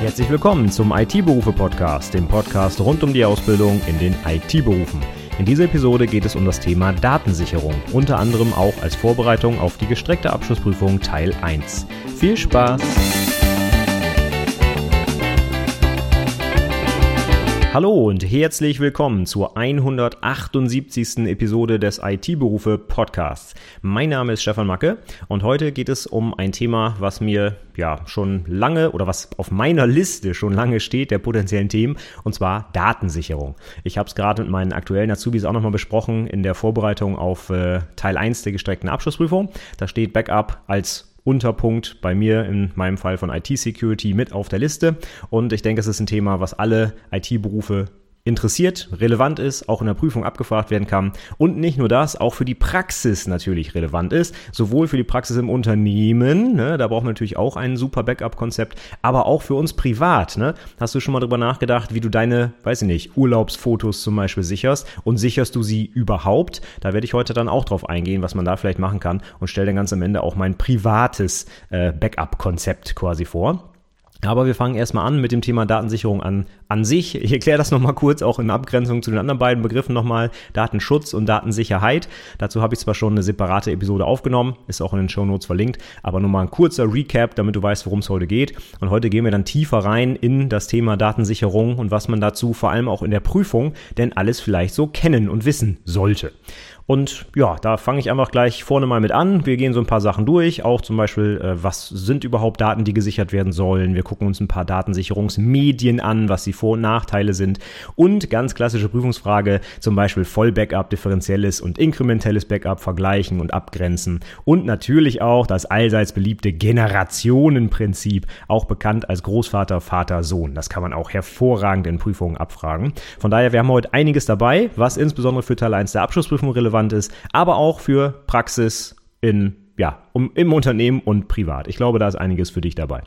Herzlich willkommen zum IT-Berufe-Podcast, dem Podcast rund um die Ausbildung in den IT-Berufen. In dieser Episode geht es um das Thema Datensicherung, unter anderem auch als Vorbereitung auf die gestreckte Abschlussprüfung Teil 1. Viel Spaß! Hallo und herzlich willkommen zur 178. Episode des IT-Berufe Podcasts. Mein Name ist Stefan Macke und heute geht es um ein Thema, was mir ja schon lange oder was auf meiner Liste schon lange steht, der potenziellen Themen, und zwar Datensicherung. Ich habe es gerade mit meinen aktuellen Azubis auch nochmal besprochen in der Vorbereitung auf äh, Teil 1 der gestreckten Abschlussprüfung. Da steht Backup als Unterpunkt bei mir in meinem Fall von IT-Security mit auf der Liste. Und ich denke, es ist ein Thema, was alle IT-Berufe interessiert, relevant ist, auch in der Prüfung abgefragt werden kann und nicht nur das, auch für die Praxis natürlich relevant ist, sowohl für die Praxis im Unternehmen, ne, da braucht man natürlich auch ein super Backup-Konzept, aber auch für uns privat. Ne? Hast du schon mal drüber nachgedacht, wie du deine, weiß ich nicht, Urlaubsfotos zum Beispiel sicherst und sicherst du sie überhaupt? Da werde ich heute dann auch drauf eingehen, was man da vielleicht machen kann und stelle dann ganz am Ende auch mein privates äh, Backup-Konzept quasi vor. Aber wir fangen erstmal an mit dem Thema Datensicherung an, an sich. Ich erkläre das nochmal kurz, auch in Abgrenzung zu den anderen beiden Begriffen nochmal. Datenschutz und Datensicherheit. Dazu habe ich zwar schon eine separate Episode aufgenommen, ist auch in den Show Notes verlinkt, aber nur mal ein kurzer Recap, damit du weißt, worum es heute geht. Und heute gehen wir dann tiefer rein in das Thema Datensicherung und was man dazu vor allem auch in der Prüfung denn alles vielleicht so kennen und wissen sollte. Und ja, da fange ich einfach gleich vorne mal mit an. Wir gehen so ein paar Sachen durch, auch zum Beispiel, äh, was sind überhaupt Daten, die gesichert werden sollen. Wir gucken uns ein paar Datensicherungsmedien an, was die Vor- und Nachteile sind. Und ganz klassische Prüfungsfrage, zum Beispiel Vollbackup, differenzielles und inkrementelles Backup vergleichen und abgrenzen. Und natürlich auch das allseits beliebte Generationenprinzip, auch bekannt als Großvater, Vater, Sohn. Das kann man auch hervorragend in Prüfungen abfragen. Von daher, wir haben heute einiges dabei, was insbesondere für Teil 1 der Abschlussprüfung relevant relevant ist, aber auch für Praxis in, ja, um, im Unternehmen und privat. Ich glaube, da ist einiges für dich dabei.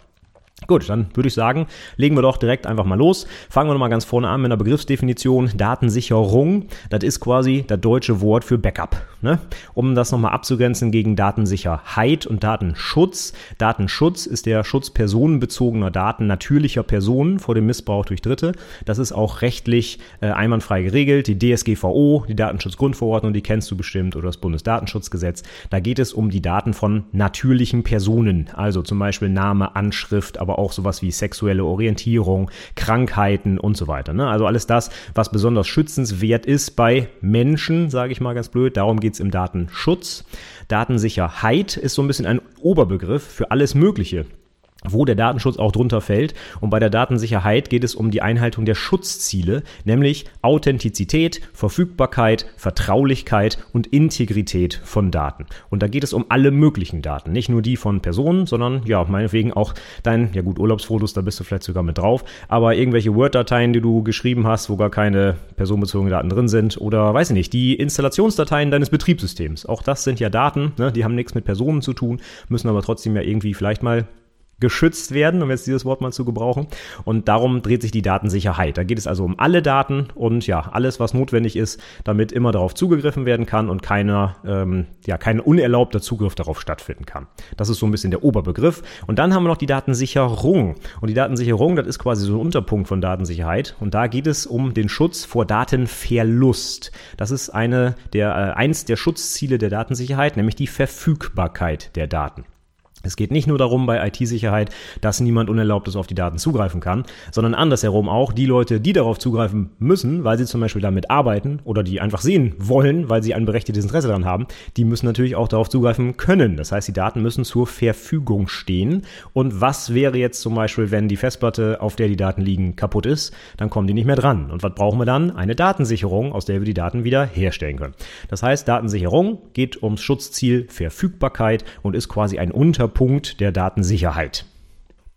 Gut, dann würde ich sagen, legen wir doch direkt einfach mal los. Fangen wir nochmal ganz vorne an mit einer Begriffsdefinition. Datensicherung, das ist quasi das deutsche Wort für Backup. Ne? Um das nochmal abzugrenzen gegen Datensicherheit und Datenschutz. Datenschutz ist der Schutz personenbezogener Daten natürlicher Personen vor dem Missbrauch durch Dritte. Das ist auch rechtlich äh, einwandfrei geregelt. Die DSGVO, die Datenschutzgrundverordnung, die kennst du bestimmt, oder das Bundesdatenschutzgesetz. Da geht es um die Daten von natürlichen Personen. Also zum Beispiel Name, Anschrift, aber auch sowas wie sexuelle Orientierung, Krankheiten und so weiter. Ne? Also alles das, was besonders schützenswert ist bei Menschen, sage ich mal ganz blöd. Darum geht es im Datenschutz. Datensicherheit ist so ein bisschen ein Oberbegriff für alles Mögliche wo der Datenschutz auch drunter fällt. Und bei der Datensicherheit geht es um die Einhaltung der Schutzziele, nämlich Authentizität, Verfügbarkeit, Vertraulichkeit und Integrität von Daten. Und da geht es um alle möglichen Daten, nicht nur die von Personen, sondern ja, meinetwegen auch dein, ja gut, Urlaubsfotos, da bist du vielleicht sogar mit drauf, aber irgendwelche Word-Dateien, die du geschrieben hast, wo gar keine personenbezogenen Daten drin sind oder weiß ich nicht, die Installationsdateien deines Betriebssystems. Auch das sind ja Daten, ne? die haben nichts mit Personen zu tun, müssen aber trotzdem ja irgendwie vielleicht mal geschützt werden, um jetzt dieses Wort mal zu gebrauchen. Und darum dreht sich die Datensicherheit. Da geht es also um alle Daten und ja, alles, was notwendig ist, damit immer darauf zugegriffen werden kann und keiner, ähm, ja, kein unerlaubter Zugriff darauf stattfinden kann. Das ist so ein bisschen der Oberbegriff. Und dann haben wir noch die Datensicherung. Und die Datensicherung, das ist quasi so ein Unterpunkt von Datensicherheit. Und da geht es um den Schutz vor Datenverlust. Das ist eine der, äh, eins der Schutzziele der Datensicherheit, nämlich die Verfügbarkeit der Daten. Es geht nicht nur darum bei IT-Sicherheit, dass niemand Unerlaubtes auf die Daten zugreifen kann, sondern andersherum auch die Leute, die darauf zugreifen müssen, weil sie zum Beispiel damit arbeiten oder die einfach sehen wollen, weil sie ein berechtigtes Interesse daran haben, die müssen natürlich auch darauf zugreifen können. Das heißt, die Daten müssen zur Verfügung stehen. Und was wäre jetzt zum Beispiel, wenn die Festplatte, auf der die Daten liegen, kaputt ist? Dann kommen die nicht mehr dran. Und was brauchen wir dann? Eine Datensicherung, aus der wir die Daten wieder herstellen können. Das heißt, Datensicherung geht ums Schutzziel Verfügbarkeit und ist quasi ein Unterpunkt Punkt der Datensicherheit.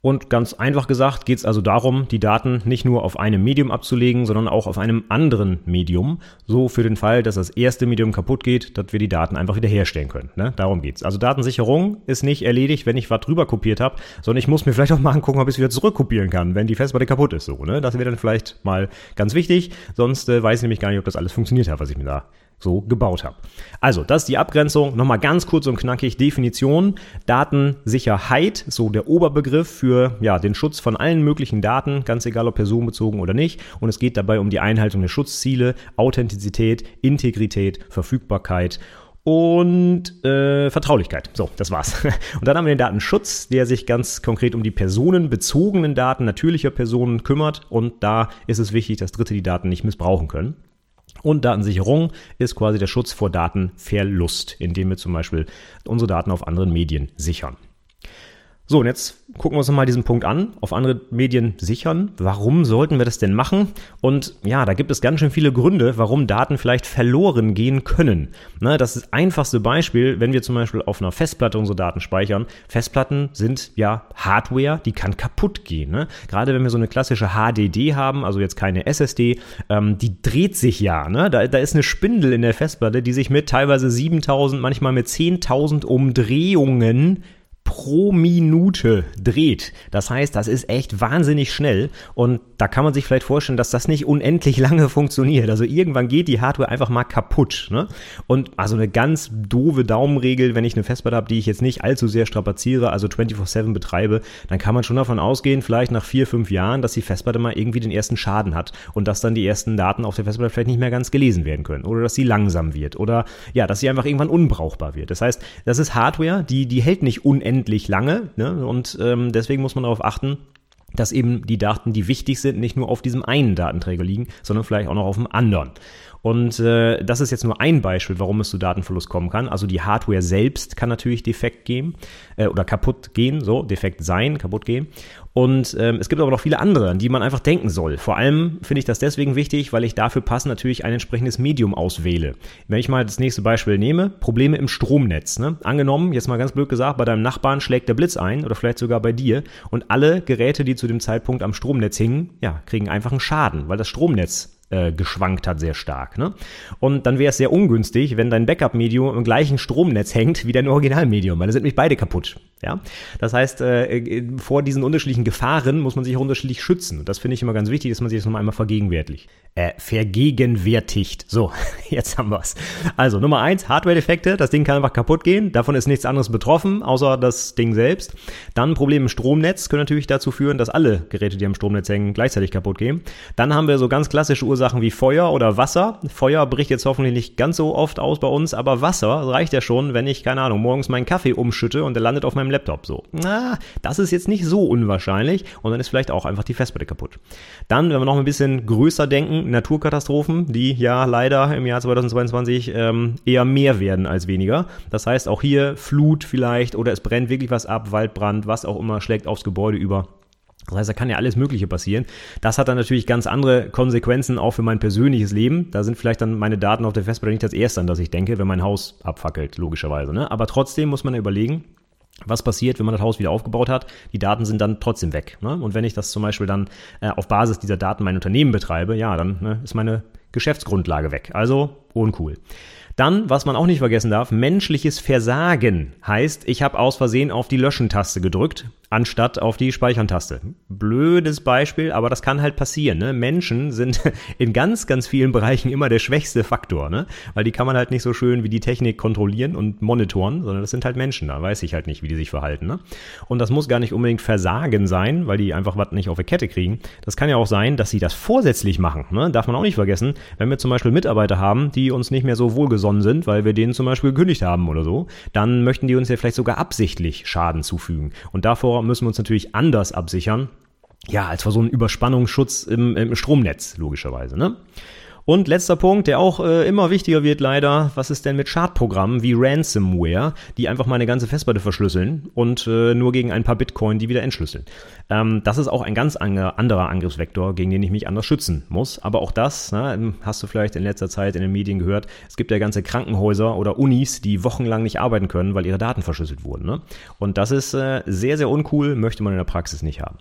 Und ganz einfach gesagt geht es also darum, die Daten nicht nur auf einem Medium abzulegen, sondern auch auf einem anderen Medium. So für den Fall, dass das erste Medium kaputt geht, dass wir die Daten einfach wieder herstellen können. Ne? Darum geht's. Also Datensicherung ist nicht erledigt, wenn ich was drüber kopiert habe, sondern ich muss mir vielleicht auch mal angucken, ob ich es wieder zurückkopieren kann, wenn die Festplatte kaputt ist. So, ne? Das wäre dann vielleicht mal ganz wichtig. Sonst äh, weiß ich nämlich gar nicht, ob das alles funktioniert hat, was ich mir da so gebaut habe. Also, das ist die Abgrenzung. Nochmal ganz kurz und knackig. Definition. Datensicherheit, so der Oberbegriff für ja, den Schutz von allen möglichen Daten, ganz egal ob personenbezogen oder nicht. Und es geht dabei um die Einhaltung der Schutzziele, Authentizität, Integrität, Verfügbarkeit und äh, Vertraulichkeit. So, das war's. Und dann haben wir den Datenschutz, der sich ganz konkret um die personenbezogenen Daten natürlicher Personen kümmert. Und da ist es wichtig, dass Dritte die Daten nicht missbrauchen können. Und Datensicherung ist quasi der Schutz vor Datenverlust, indem wir zum Beispiel unsere Daten auf anderen Medien sichern. So, und jetzt gucken wir uns nochmal diesen Punkt an, auf andere Medien sichern. Warum sollten wir das denn machen? Und ja, da gibt es ganz schön viele Gründe, warum Daten vielleicht verloren gehen können. Ne, das ist einfachste Beispiel, wenn wir zum Beispiel auf einer Festplatte unsere Daten speichern. Festplatten sind ja Hardware, die kann kaputt gehen. Ne? Gerade wenn wir so eine klassische HDD haben, also jetzt keine SSD, ähm, die dreht sich ja. Ne? Da, da ist eine Spindel in der Festplatte, die sich mit teilweise 7000, manchmal mit 10.000 Umdrehungen pro Minute dreht. Das heißt, das ist echt wahnsinnig schnell und da kann man sich vielleicht vorstellen, dass das nicht unendlich lange funktioniert. Also irgendwann geht die Hardware einfach mal kaputt. Ne? Und also eine ganz doofe Daumenregel, wenn ich eine Festplatte habe, die ich jetzt nicht allzu sehr strapaziere, also 24-7 betreibe, dann kann man schon davon ausgehen, vielleicht nach vier, fünf Jahren, dass die Festplatte mal irgendwie den ersten Schaden hat und dass dann die ersten Daten auf der Festplatte vielleicht nicht mehr ganz gelesen werden können oder dass sie langsam wird oder ja, dass sie einfach irgendwann unbrauchbar wird. Das heißt, das ist Hardware, die, die hält nicht unendlich unendlich lange. Ne? Und ähm, deswegen muss man darauf achten, dass eben die Daten, die wichtig sind, nicht nur auf diesem einen Datenträger liegen, sondern vielleicht auch noch auf dem anderen. Und äh, das ist jetzt nur ein Beispiel, warum es zu Datenverlust kommen kann. Also die Hardware selbst kann natürlich defekt gehen äh, oder kaputt gehen, so defekt sein, kaputt gehen. Und ähm, es gibt aber noch viele andere, an die man einfach denken soll. Vor allem finde ich das deswegen wichtig, weil ich dafür passend natürlich ein entsprechendes Medium auswähle. Wenn ich mal das nächste Beispiel nehme, Probleme im Stromnetz. Ne? Angenommen, jetzt mal ganz blöd gesagt, bei deinem Nachbarn schlägt der Blitz ein oder vielleicht sogar bei dir und alle Geräte, die zu dem Zeitpunkt am Stromnetz hingen, ja, kriegen einfach einen Schaden, weil das Stromnetz äh, geschwankt hat sehr stark. Ne? Und dann wäre es sehr ungünstig, wenn dein Backup-Medium im gleichen Stromnetz hängt wie dein Originalmedium, weil dann sind nämlich beide kaputt. Ja? Das heißt, äh, äh, vor diesen unterschiedlichen Gefahren muss man sich auch unterschiedlich schützen. Und das finde ich immer ganz wichtig, dass man sich das nochmal einmal vergegenwärtigt. Äh, vergegenwärtigt. So, jetzt haben wir's. Also Nummer eins, Hardware-Defekte. Das Ding kann einfach kaputt gehen. Davon ist nichts anderes betroffen, außer das Ding selbst. Dann Probleme im Stromnetz können natürlich dazu führen, dass alle Geräte, die am Stromnetz hängen, gleichzeitig kaputt gehen. Dann haben wir so ganz klassische Ursachen Ursachen wie Feuer oder Wasser. Feuer bricht jetzt hoffentlich nicht ganz so oft aus bei uns, aber Wasser reicht ja schon, wenn ich, keine Ahnung, morgens meinen Kaffee umschütte und der landet auf meinem Laptop so. Na, das ist jetzt nicht so unwahrscheinlich und dann ist vielleicht auch einfach die Festplatte kaputt. Dann, wenn wir noch ein bisschen größer denken, Naturkatastrophen, die ja leider im Jahr 2022 ähm, eher mehr werden als weniger. Das heißt auch hier Flut vielleicht oder es brennt wirklich was ab, Waldbrand, was auch immer, schlägt aufs Gebäude über. Das heißt, da kann ja alles Mögliche passieren. Das hat dann natürlich ganz andere Konsequenzen auch für mein persönliches Leben. Da sind vielleicht dann meine Daten auf der Festplatte nicht das erste, an das ich denke, wenn mein Haus abfackelt, logischerweise. Ne? Aber trotzdem muss man ja überlegen, was passiert, wenn man das Haus wieder aufgebaut hat? Die Daten sind dann trotzdem weg. Ne? Und wenn ich das zum Beispiel dann äh, auf Basis dieser Daten mein Unternehmen betreibe, ja, dann ne, ist meine Geschäftsgrundlage weg. Also uncool. Dann, was man auch nicht vergessen darf, menschliches Versagen heißt, ich habe aus Versehen auf die Löschen-Taste gedrückt anstatt auf die Speichern-Taste. Blödes Beispiel, aber das kann halt passieren. Ne? Menschen sind in ganz, ganz vielen Bereichen immer der schwächste Faktor, ne? weil die kann man halt nicht so schön wie die Technik kontrollieren und monitoren, sondern das sind halt Menschen, da weiß ich halt nicht, wie die sich verhalten. Ne? Und das muss gar nicht unbedingt Versagen sein, weil die einfach was nicht auf die Kette kriegen. Das kann ja auch sein, dass sie das vorsätzlich machen. Ne? Darf man auch nicht vergessen, wenn wir zum Beispiel Mitarbeiter haben, die uns nicht mehr so wohlgesonnen sind, weil wir denen zum Beispiel gekündigt haben oder so, dann möchten die uns ja vielleicht sogar absichtlich Schaden zufügen. Und davor müssen wir uns natürlich anders absichern. Ja, als vor so einem Überspannungsschutz im, im Stromnetz, logischerweise. Ne? Und letzter Punkt, der auch äh, immer wichtiger wird leider, was ist denn mit Schadprogrammen wie Ransomware, die einfach meine ganze Festplatte verschlüsseln und äh, nur gegen ein paar Bitcoin die wieder entschlüsseln. Ähm, das ist auch ein ganz anderer Angriffsvektor, gegen den ich mich anders schützen muss. Aber auch das, na, hast du vielleicht in letzter Zeit in den Medien gehört, es gibt ja ganze Krankenhäuser oder Unis, die wochenlang nicht arbeiten können, weil ihre Daten verschlüsselt wurden. Ne? Und das ist äh, sehr, sehr uncool, möchte man in der Praxis nicht haben.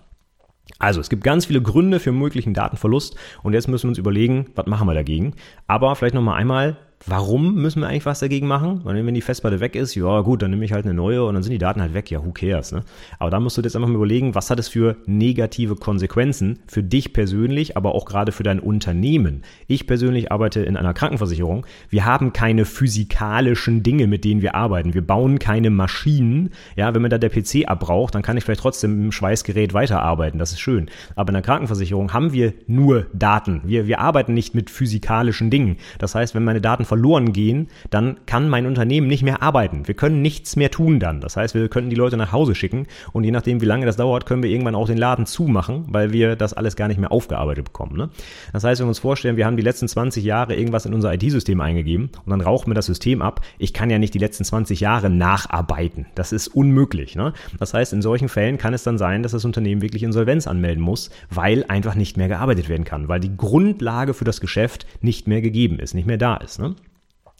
Also, es gibt ganz viele Gründe für möglichen Datenverlust und jetzt müssen wir uns überlegen, was machen wir dagegen. Aber vielleicht nochmal einmal, Warum müssen wir eigentlich was dagegen machen? Weil wenn die Festplatte weg ist, ja gut, dann nehme ich halt eine neue und dann sind die Daten halt weg. Ja, who cares? Ne? Aber da musst du jetzt einfach mal überlegen, was hat es für negative Konsequenzen für dich persönlich, aber auch gerade für dein Unternehmen. Ich persönlich arbeite in einer Krankenversicherung. Wir haben keine physikalischen Dinge, mit denen wir arbeiten. Wir bauen keine Maschinen. Ja, wenn mir da der PC abbraucht, dann kann ich vielleicht trotzdem im Schweißgerät weiterarbeiten. Das ist schön. Aber in der Krankenversicherung haben wir nur Daten. Wir, wir arbeiten nicht mit physikalischen Dingen. Das heißt, wenn meine Daten verloren gehen, dann kann mein Unternehmen nicht mehr arbeiten. Wir können nichts mehr tun dann. Das heißt, wir können die Leute nach Hause schicken und je nachdem, wie lange das dauert, können wir irgendwann auch den Laden zumachen, weil wir das alles gar nicht mehr aufgearbeitet bekommen. Ne? Das heißt, wenn wir uns vorstellen, wir haben die letzten 20 Jahre irgendwas in unser IT-System eingegeben und dann raucht mir das System ab. Ich kann ja nicht die letzten 20 Jahre nacharbeiten. Das ist unmöglich. Ne? Das heißt, in solchen Fällen kann es dann sein, dass das Unternehmen wirklich Insolvenz anmelden muss, weil einfach nicht mehr gearbeitet werden kann, weil die Grundlage für das Geschäft nicht mehr gegeben ist, nicht mehr da ist. Ne?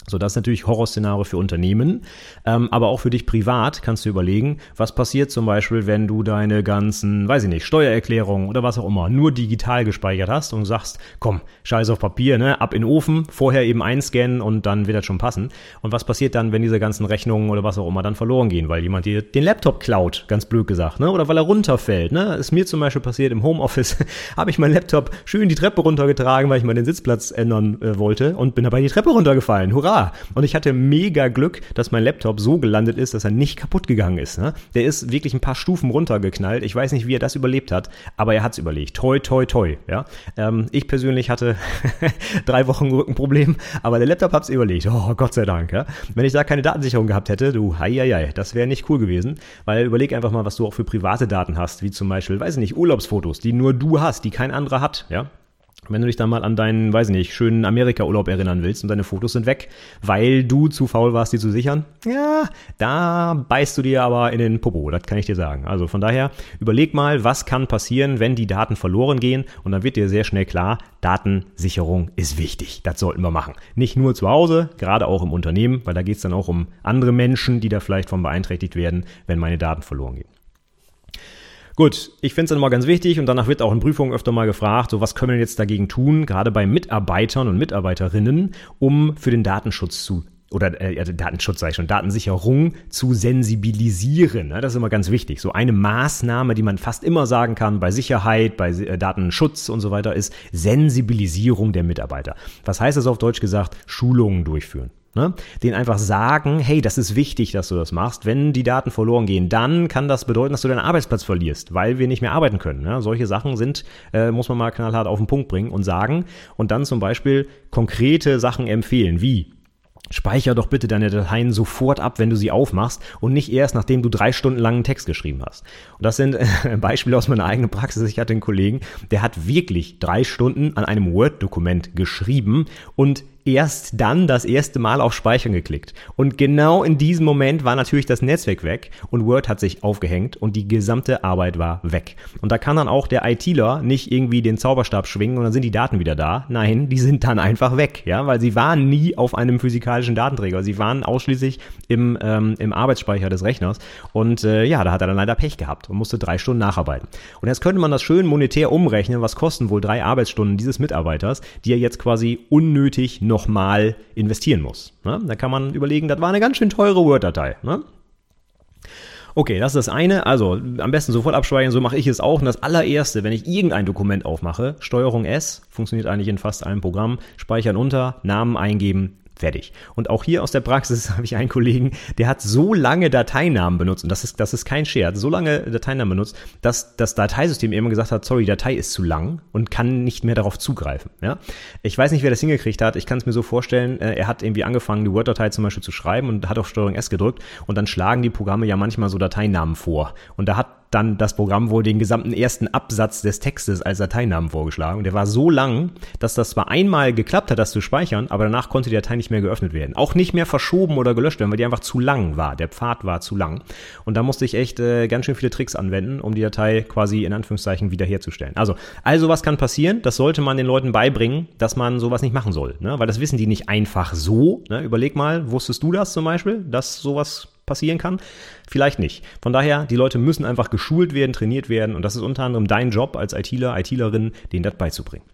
So, das ist natürlich Horrorszenario für Unternehmen, ähm, aber auch für dich privat kannst du überlegen, was passiert zum Beispiel, wenn du deine ganzen, weiß ich nicht, Steuererklärungen oder was auch immer nur digital gespeichert hast und sagst, komm, scheiß auf Papier, ne, ab in den Ofen, vorher eben einscannen und dann wird das schon passen. Und was passiert dann, wenn diese ganzen Rechnungen oder was auch immer dann verloren gehen, weil jemand dir den Laptop klaut, ganz blöd gesagt, ne, oder weil er runterfällt, ne? Ist mir zum Beispiel passiert im Homeoffice, habe ich meinen Laptop schön die Treppe runtergetragen, weil ich mal den Sitzplatz ändern äh, wollte und bin dabei die Treppe runtergefallen. Hurra! Und ich hatte mega Glück, dass mein Laptop so gelandet ist, dass er nicht kaputt gegangen ist. Ne? Der ist wirklich ein paar Stufen runtergeknallt. Ich weiß nicht, wie er das überlebt hat, aber er hat es überlegt. Toi, toi, toi. Ja? Ähm, ich persönlich hatte drei Wochen Rückenproblem, aber der Laptop hat es überlegt. Oh, Gott sei Dank. Ja? Wenn ich da keine Datensicherung gehabt hätte, du, hei, das wäre nicht cool gewesen, weil überleg einfach mal, was du auch für private Daten hast, wie zum Beispiel, weiß ich nicht, Urlaubsfotos, die nur du hast, die kein anderer hat. Ja? Wenn du dich dann mal an deinen, weiß ich nicht, schönen Amerika-Urlaub erinnern willst und deine Fotos sind weg, weil du zu faul warst, die zu sichern, ja, da beißt du dir aber in den Popo, das kann ich dir sagen. Also von daher, überleg mal, was kann passieren, wenn die Daten verloren gehen und dann wird dir sehr schnell klar, Datensicherung ist wichtig. Das sollten wir machen. Nicht nur zu Hause, gerade auch im Unternehmen, weil da geht es dann auch um andere Menschen, die da vielleicht von beeinträchtigt werden, wenn meine Daten verloren gehen. Gut, ich finde es dann mal ganz wichtig und danach wird auch in Prüfungen öfter mal gefragt, so was können wir jetzt dagegen tun, gerade bei Mitarbeitern und Mitarbeiterinnen, um für den Datenschutz zu oder äh, Datenschutz sage ich schon, Datensicherung zu sensibilisieren. Ne? Das ist immer ganz wichtig. So eine Maßnahme, die man fast immer sagen kann bei Sicherheit, bei äh, Datenschutz und so weiter, ist Sensibilisierung der Mitarbeiter. Was heißt das auf Deutsch gesagt? Schulungen durchführen. Ne? Den einfach sagen, hey, das ist wichtig, dass du das machst. Wenn die Daten verloren gehen, dann kann das bedeuten, dass du deinen Arbeitsplatz verlierst, weil wir nicht mehr arbeiten können. Ne? Solche Sachen sind, äh, muss man mal knallhart auf den Punkt bringen und sagen und dann zum Beispiel konkrete Sachen empfehlen, wie Speicher doch bitte deine Dateien sofort ab, wenn du sie aufmachst und nicht erst, nachdem du drei Stunden langen Text geschrieben hast. Und das sind äh, Beispiele aus meiner eigenen Praxis. Ich hatte einen Kollegen, der hat wirklich drei Stunden an einem Word-Dokument geschrieben und erst dann das erste Mal auf Speichern geklickt. Und genau in diesem Moment war natürlich das Netzwerk weg und Word hat sich aufgehängt und die gesamte Arbeit war weg. Und da kann dann auch der ITler nicht irgendwie den Zauberstab schwingen und dann sind die Daten wieder da. Nein, die sind dann einfach weg, ja, weil sie waren nie auf einem physikalischen Datenträger. Sie waren ausschließlich im, ähm, im Arbeitsspeicher des Rechners. Und äh, ja, da hat er dann leider Pech gehabt und musste drei Stunden nacharbeiten. Und jetzt könnte man das schön monetär umrechnen, was kosten wohl drei Arbeitsstunden dieses Mitarbeiters, die er jetzt quasi unnötig noch nochmal investieren muss. Ne? Da kann man überlegen, das war eine ganz schön teure Word-Datei. Ne? Okay, das ist das eine. Also am besten sofort abspeichern, so mache ich es auch. Und das allererste, wenn ich irgendein Dokument aufmache, Steuerung S, funktioniert eigentlich in fast allen Programmen, speichern unter, Namen eingeben, Fertig. Und auch hier aus der Praxis habe ich einen Kollegen, der hat so lange Dateinamen benutzt, und das ist, das ist kein Scherz, so lange Dateinamen benutzt, dass das Dateisystem immer gesagt hat, sorry, Datei ist zu lang und kann nicht mehr darauf zugreifen. Ja? Ich weiß nicht, wer das hingekriegt hat. Ich kann es mir so vorstellen, äh, er hat irgendwie angefangen, die Word-Datei zum Beispiel zu schreiben und hat auf Steuerung S gedrückt und dann schlagen die Programme ja manchmal so Dateinamen vor. Und da hat dann das Programm wohl den gesamten ersten Absatz des Textes als Dateinamen vorgeschlagen. Und der war so lang, dass das zwar einmal geklappt hat, das zu speichern, aber danach konnte die Datei nicht mehr geöffnet werden. Auch nicht mehr verschoben oder gelöscht werden, weil die einfach zu lang war. Der Pfad war zu lang. Und da musste ich echt äh, ganz schön viele Tricks anwenden, um die Datei quasi in Anführungszeichen wiederherzustellen. Also, also was kann passieren? Das sollte man den Leuten beibringen, dass man sowas nicht machen soll. Ne? Weil das wissen die nicht einfach so. Ne? Überleg mal, wusstest du das zum Beispiel, dass sowas passieren kann? Vielleicht nicht. Von daher, die Leute müssen einfach geschult werden, trainiert werden und das ist unter anderem dein Job als ITler, ITlerin, denen das beizubringen.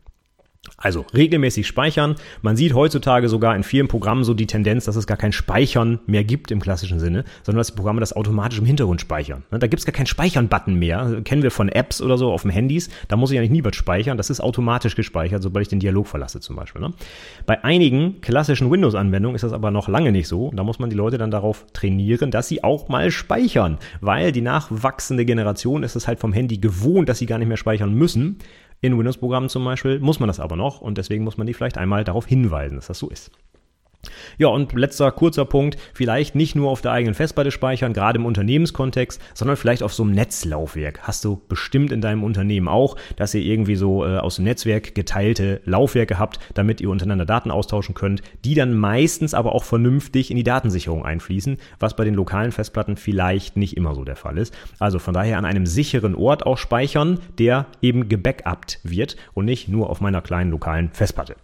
Also regelmäßig speichern. Man sieht heutzutage sogar in vielen Programmen so die Tendenz, dass es gar kein Speichern mehr gibt im klassischen Sinne, sondern dass die Programme das automatisch im Hintergrund speichern. Ne, da gibt es gar keinen Speichern-Button mehr. Kennen wir von Apps oder so auf dem Handys. Da muss ich eigentlich nie was speichern. Das ist automatisch gespeichert, sobald ich den Dialog verlasse zum Beispiel. Ne? Bei einigen klassischen Windows-Anwendungen ist das aber noch lange nicht so. Da muss man die Leute dann darauf trainieren, dass sie auch mal speichern, weil die nachwachsende Generation ist es halt vom Handy gewohnt, dass sie gar nicht mehr speichern müssen. In Windows-Programmen zum Beispiel muss man das aber noch und deswegen muss man die vielleicht einmal darauf hinweisen, dass das so ist. Ja, und letzter kurzer Punkt, vielleicht nicht nur auf der eigenen Festplatte speichern, gerade im Unternehmenskontext, sondern vielleicht auf so einem Netzlaufwerk. Hast du bestimmt in deinem Unternehmen auch, dass ihr irgendwie so äh, aus dem Netzwerk geteilte Laufwerke habt, damit ihr untereinander Daten austauschen könnt, die dann meistens aber auch vernünftig in die Datensicherung einfließen, was bei den lokalen Festplatten vielleicht nicht immer so der Fall ist. Also von daher an einem sicheren Ort auch speichern, der eben gebackupt wird und nicht nur auf meiner kleinen lokalen Festplatte.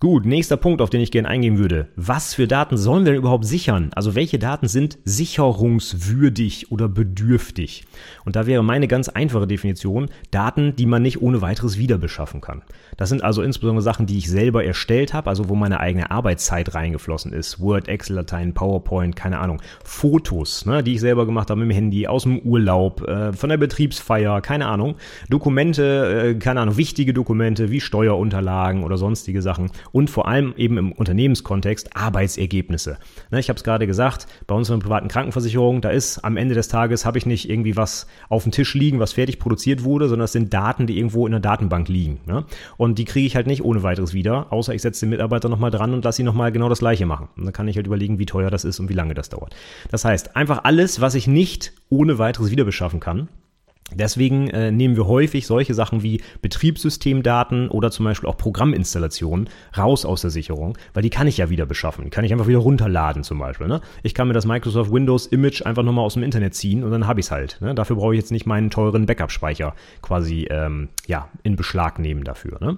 Gut, nächster Punkt, auf den ich gerne eingehen würde. Was für Daten sollen wir denn überhaupt sichern? Also welche Daten sind sicherungswürdig oder bedürftig? Und da wäre meine ganz einfache Definition Daten, die man nicht ohne weiteres wieder beschaffen kann. Das sind also insbesondere Sachen, die ich selber erstellt habe, also wo meine eigene Arbeitszeit reingeflossen ist. Word, Excel-Dateien, PowerPoint, keine Ahnung. Fotos, ne, die ich selber gemacht habe mit dem Handy, aus dem Urlaub, äh, von der Betriebsfeier, keine Ahnung. Dokumente, äh, keine Ahnung, wichtige Dokumente wie Steuerunterlagen oder sonstige Sachen und vor allem eben im Unternehmenskontext Arbeitsergebnisse. Ne, ich habe es gerade gesagt, bei uns in der privaten Krankenversicherung, da ist am Ende des Tages, habe ich nicht irgendwie was auf dem Tisch liegen, was fertig produziert wurde, sondern es sind Daten, die irgendwo in der Datenbank liegen. Ne? Und die kriege ich halt nicht ohne weiteres wieder, außer ich setze den Mitarbeiter nochmal dran und lasse ihn nochmal genau das gleiche machen. Und dann kann ich halt überlegen, wie teuer das ist und wie lange das dauert. Das heißt, einfach alles, was ich nicht ohne weiteres wieder beschaffen kann, Deswegen äh, nehmen wir häufig solche Sachen wie Betriebssystemdaten oder zum Beispiel auch Programminstallationen raus aus der Sicherung, weil die kann ich ja wieder beschaffen. Die kann ich einfach wieder runterladen zum Beispiel. Ne? Ich kann mir das Microsoft Windows Image einfach nochmal aus dem Internet ziehen und dann habe ich es halt. Ne? Dafür brauche ich jetzt nicht meinen teuren Backup-Speicher quasi ähm, ja, in Beschlag nehmen dafür. Ne?